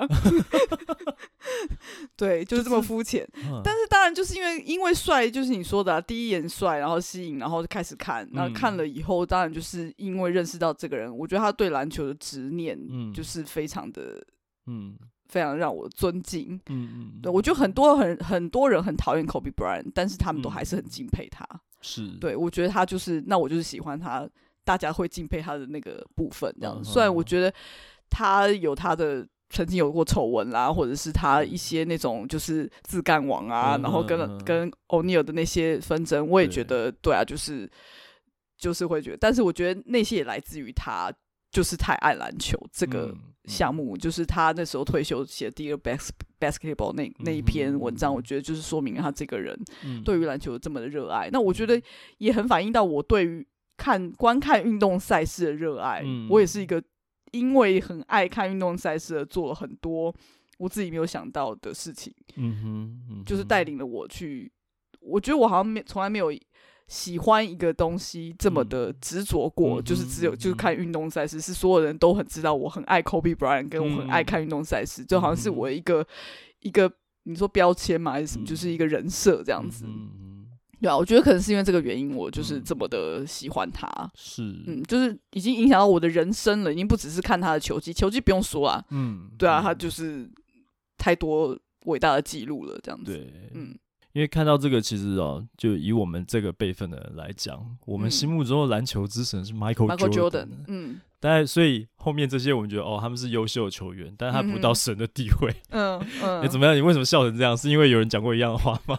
[laughs] [laughs] 对，就是这么肤浅。[laughs] 但是当然就是因为因为帅，就是你说的、啊、第一眼帅，然后吸引，然后就开始看，那看了以后，当然就是因为认识到这个人，我觉得他对篮球的执念，就是非常的，嗯，非常让我尊敬，嗯嗯，对我觉得很多很很多人很讨厌 Kobe Bryant，但是他们都还是很敬佩他。是对，我觉得他就是，那我就是喜欢他，大家会敬佩他的那个部分，这样。虽然我觉得他有他的曾经有过丑闻啦，或者是他一些那种就是自干王啊，然后跟跟欧尼尔的那些纷争，我也觉得对啊，就是就是会觉得，但是我觉得那些也来自于他。就是太爱篮球这个项目，嗯嗯、就是他那时候退休写的第一个 bas basketball 那那一篇文章，我觉得就是说明了他这个人对于篮球这么的热爱。嗯、那我觉得也很反映到我对于看观看运动赛事的热爱。嗯、我也是一个因为很爱看运动赛事而做了很多我自己没有想到的事情。嗯哼，嗯哼就是带领了我去，我觉得我好像没从来没有。喜欢一个东西这么的执着过，嗯、就是只有、嗯、就是看运动赛事，嗯、是所有人都很知道我很爱 Kobe Bryant，跟我很爱看运动赛事，嗯、就好像是我一个、嗯、一个你说标签嘛，还是什么，嗯、就是一个人设这样子。嗯，对啊，我觉得可能是因为这个原因，我就是这么的喜欢他。是，嗯，就是已经影响到我的人生了，已经不只是看他的球技，球技不用说啊。嗯，对啊，他就是太多伟大的记录了，这样子。对，嗯。因为看到这个，其实哦，就以我们这个辈分的人来讲，我们心目中的篮球之神是 Michael Jordan。嗯，但所以后面这些我们觉得哦，他们是优秀的球员，但他不到神的地位。嗯 [laughs] 嗯，你怎么样？你为什么笑成这样？是因为有人讲过一样的话吗？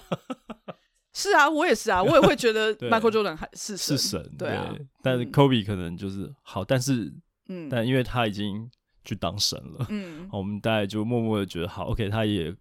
[laughs] 是啊，我也是啊，我也会觉得 [laughs] Michael Jordan 还是是神。对，但是 Kobe 可能就是好，但是嗯，但因为他已经去当神了，嗯，我们大家就默默的觉得好，OK，他也。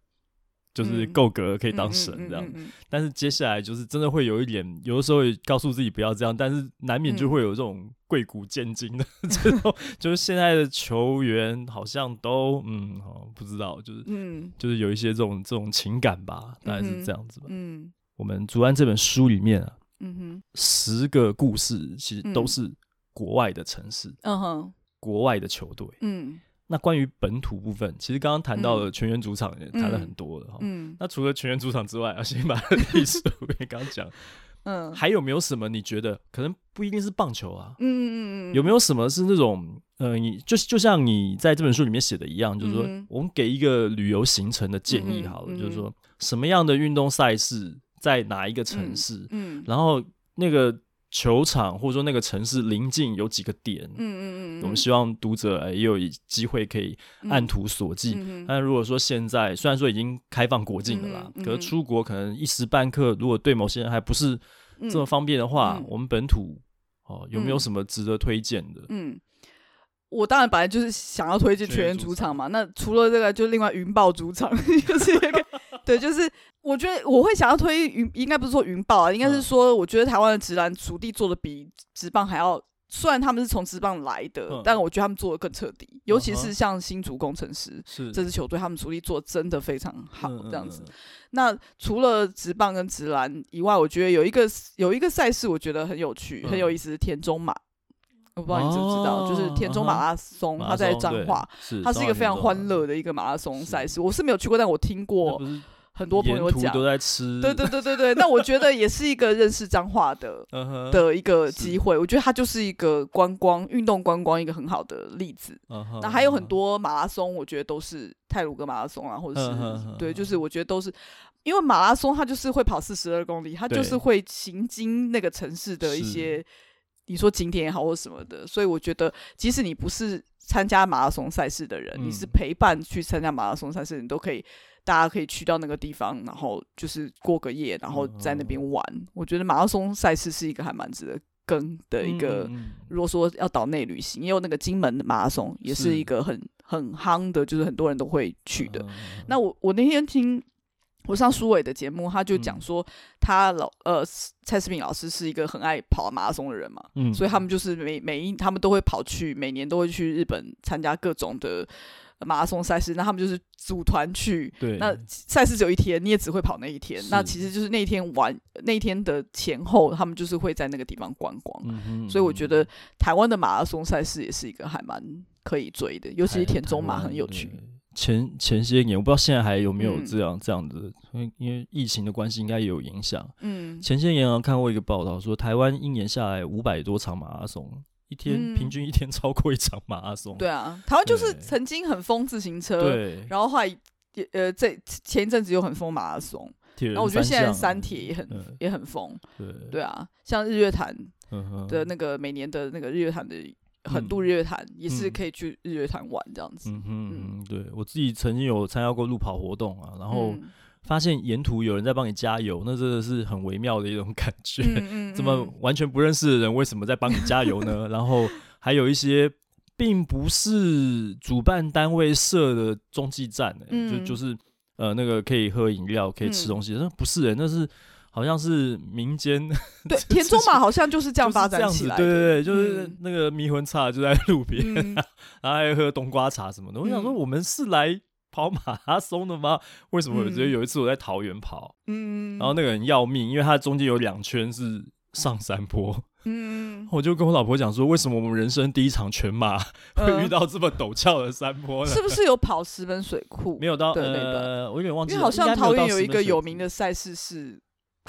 就是够格可以当神这样，但是接下来就是真的会有一点，有的时候也告诉自己不要这样，但是难免就会有这种贵骨见金的 [laughs] 这种，嗯、就是现在的球员好像都嗯，不知道，就是嗯，就是有一些这种这种情感吧，大概是这样子吧。嗯，嗯我们祖安这本书里面啊，嗯哼，十个故事其实都是国外的城市，嗯哼，国外的球队，嗯。那关于本土部分，其实刚刚谈到了全员主场也谈了很多了哈。嗯，那除了全员主场之外，啊，先把历史我也刚讲，嗯，还有没有什么你觉得可能不一定是棒球啊？嗯嗯嗯，有没有什么是那种呃，你就就像你在这本书里面写的一样，就是说我们给一个旅游行程的建议好了，就是说什么样的运动赛事在哪一个城市，嗯，然后那个。球场或者说那个城市临近有几个点，嗯嗯嗯，我们希望读者哎也有机会可以按图索骥。但如果说现在虽然说已经开放国境了啦，嗯嗯、可是出国可能一时半刻，如果对某些人还不是这么方便的话，嗯、我们本土哦，有没有什么值得推荐的？嗯，我当然本来就是想要推荐全员主场嘛。那除了这个，就另外云豹主场，[laughs] 就是一个对，就是我觉得我会想要推云，应该不是说云豹啊，应该是说我觉得台湾的直男属地做的比直棒还要。虽然他们是从直棒来的，嗯、但我觉得他们做的更彻底，尤其是像新竹攻城狮这支球队，他们主力做的真的非常好，这样子。那除了直棒跟直篮以外，我觉得有一个有一个赛事，我觉得很有趣、嗯、很有意思，田中马。我不知道你知不知道，哦、就是田中马拉松，它、啊、在彰化，它是一个非常欢乐的一个马拉松赛事。我是没有去过，但我听过。很多朋友讲都在吃，对对对对对。那我觉得也是一个认识彰化的 [laughs] 的一个机会。我觉得它就是一个观光运动观光一个很好的例子。那还有很多马拉松，我觉得都是泰鲁格马拉松啊，或者是对，就是我觉得都是因为马拉松它就是会跑四十二公里，它就是会行经那个城市的一些你说景点也好或什么的，所以我觉得即使你不是参加马拉松赛事的人，你是陪伴去参加马拉松赛事，你都可以。大家可以去到那个地方，然后就是过个夜，然后在那边玩。我觉得马拉松赛事是一个还蛮值得跟的一个。如果说要岛内旅行，也有那个金门的马拉松，也是一个很很夯的，就是很多人都会去的。嗯、那我我那天听我上苏伟的节目，他就讲说他老呃蔡世平老师是一个很爱跑马拉松的人嘛，嗯、所以他们就是每每一他们都会跑去，每年都会去日本参加各种的。马拉松赛事，那他们就是组团去。对，那赛事只有一天，你也只会跑那一天。是那其实就是那一天晚，那一天的前后，他们就是会在那个地方观光。嗯哼，所以我觉得台湾的马拉松赛事也是一个还蛮可以追的，尤其是田中马很有趣。前前些年我不知道现在还有没有这样、嗯、这样子，因为因为疫情的关系，应该也有影响。嗯，前些年啊看过一个报道说，台湾一年下来五百多场马拉松。一天平均一天超过一场马拉松。对啊，台湾就是曾经很疯自行车，对，然后后来也呃，这前一阵子又很疯马拉松，然后我觉得现在三铁也很也很疯，对。对啊，像日月潭的那个每年的那个日月潭的很度日月潭也是可以去日月潭玩这样子。嗯嗯，对我自己曾经有参加过路跑活动啊，然后。发现沿途有人在帮你加油，那真的是很微妙的一种感觉。嗯嗯嗯、[laughs] 怎么完全不认识的人，为什么在帮你加油呢？[laughs] 然后还有一些并不是主办单位设的中继站、就就是呃那个可以喝饮料、可以吃东西，那、嗯、不是、欸，那是好像是民间。对，[laughs] 田中马好像就是这样发展起来的。对对对，就是那个迷魂茶就在路边，嗯、然后还喝冬瓜茶什么的。我想说，我们是来。跑马拉松的吗？为什么？我觉得有一次我在桃园跑，嗯，然后那个人要命，因为他中间有两圈是上山坡，嗯，[laughs] 我就跟我老婆讲说，为什么我们人生第一场全马会遇到这么陡峭的山坡呢？是不是有跑石门水库？没有到，呃，我有点忘记。因为好像桃园有一个有名的赛事是，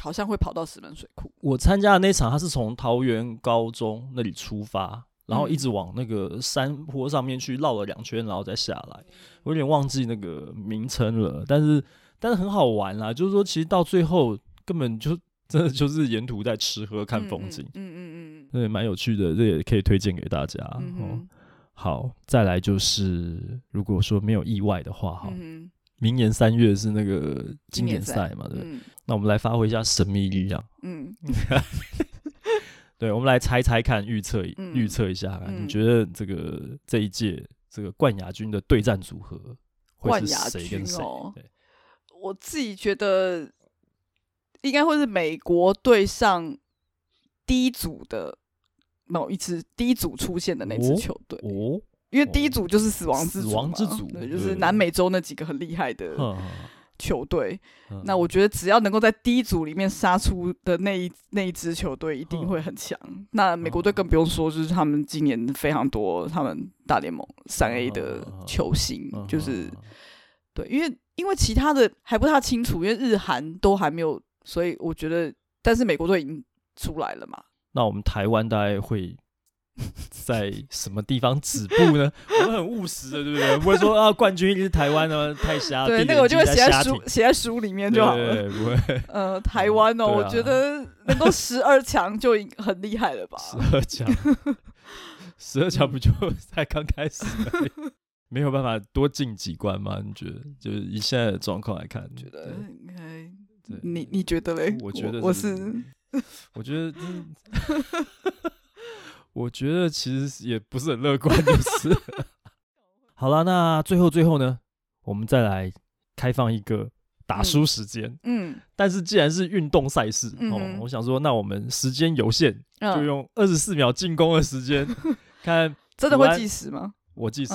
好像会跑到石门水库。我参加的那场，他是从桃园高中那里出发。然后一直往那个山坡上面去绕了两圈，然后再下来。我有点忘记那个名称了，但是但是很好玩啦。就是说，其实到最后根本就真的就是沿途在吃喝看风景。嗯嗯嗯嗯，对，蛮有趣的，这也可以推荐给大家。嗯哼。好，再来就是如果说没有意外的话，哈，明年三月是那个经典赛嘛，对。那我们来发挥一下神秘力量。嗯。[laughs] [laughs] [laughs] 对，我们来猜猜看，预测预测一下，嗯、你觉得这个这一届这个冠亚军的对战组合会是谁跟谁？我自己觉得应该会是美国对上第一组的某一支第一组出现的那支球队哦，哦因为第一组就是死亡之组，死亡之组，对，就是南美洲那几个很厉害的。球队，那我觉得只要能够在第一组里面杀出的那一那一支球队，一定会很强。那美国队更不用说，就是他们今年非常多他们大联盟三 A 的球星，就是对，因为因为其他的还不太清楚，因为日韩都还没有，所以我觉得，但是美国队已经出来了嘛。那我们台湾大概会。[laughs] 在什么地方止步呢？[laughs] 我们很务实的，对不对？不会说啊，冠军一定是台湾呢，[laughs] 太瞎。对，那个我就会写在书，写在书里面就好了。对，不会。呃，台湾哦，我觉得能够十二强就很厉害了吧？十二强，十二强不就才刚开始，没有办法多进几关吗？你觉得？就是以现在的状况来看，觉得应该？你你觉得嘞？我觉得我是，我觉得。我觉得其实也不是很乐观，就是。[laughs] 好了，那最后最后呢，我们再来开放一个打书时间。嗯，但是既然是运动赛事，嗯、哦，我想说，那我们时间有限，嗯、就用二十四秒进攻的时间，[laughs] 看真的会计时吗？我计时。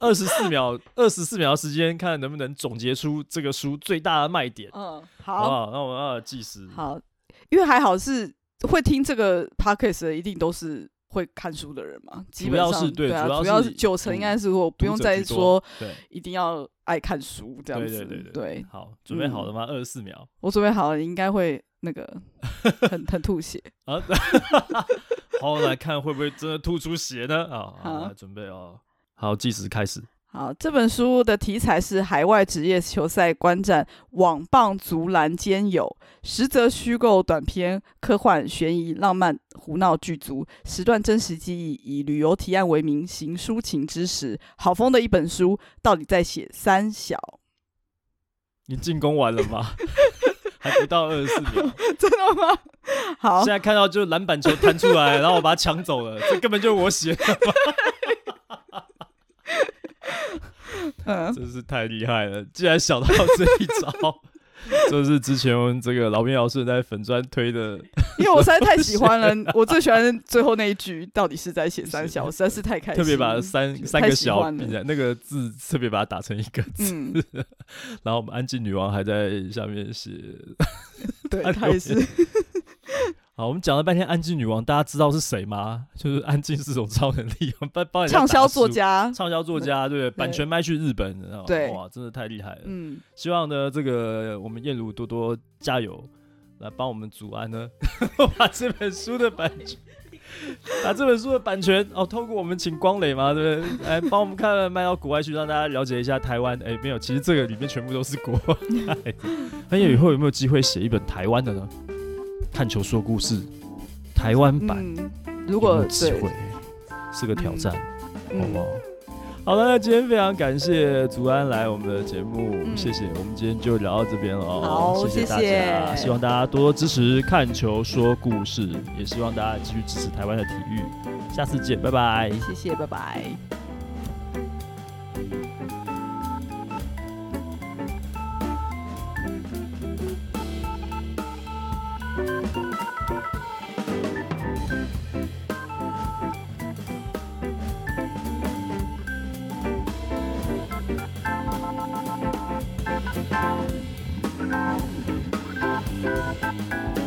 二十四秒，二十四秒时间，看能不能总结出这个书最大的卖点。嗯，好，好，那我们要计时。好，因为还好是。会听这个 podcast 的一定都是会看书的人嘛？基本上是对，对啊，主要是九成应该是我不用再说，一定要爱看书这样子。对对对对，好，准备好了吗？二十四秒，我准备好了，应该会那个 [laughs] 很很吐血啊！[laughs] 好，来看会不会真的吐出血呢？啊，好，来准备哦，好，计时开始。好，这本书的题材是海外职业球赛观战，网棒足篮兼有，实则虚构短篇，科幻、悬疑、浪漫、胡闹剧组，十段真实记忆，以旅游提案为名，行抒情之实，好疯的一本书，到底在写三小？[laughs] 你进攻完了吗？[laughs] 还不到二十四秒，[laughs] 真的吗？好，现在看到就是篮板球弹出来，然后我把它抢走了，这根本就是我写的。[laughs] 嗯，真是太厉害了！竟然想到这一招，[laughs] 这是之前这个老兵老师在粉砖推的。[laughs] 因为我实在太喜欢了，我最喜欢最后那一句，到底是在写三小，我实在是太开心。特别把三三个小那个字特别把它打成一个字，嗯、然后我们安静女王还在下面写，对，她也是。好，我们讲了半天安静女王，大家知道是谁吗？[laughs] 就是安静是种超能力，[laughs] 帮帮畅销作家，畅销作家，对，版权卖去日本，对，哇，真的太厉害了。嗯，[laughs] 希望呢，这个我们燕如多多加油，来帮我们祖安呢，把这本书的版权，把这本书的版权哦，透过我们请光磊嘛，对不对？来帮我们看卖到国外去，让大家了解一下台湾。哎，没有，其实这个里面全部都是国外。那以后有没有机会写一本台湾的呢？看球说故事，台湾版，嗯、如果有机会，是个挑战，嗯、好不好？好了，那今天非常感谢祖安来我们的节目，嗯、谢谢。我们今天就聊到这边了哦，好，谢谢大家，希望大家多多支持看球说故事，也希望大家继续支持台湾的体育。下次见，拜拜，谢谢，拜拜。Bye.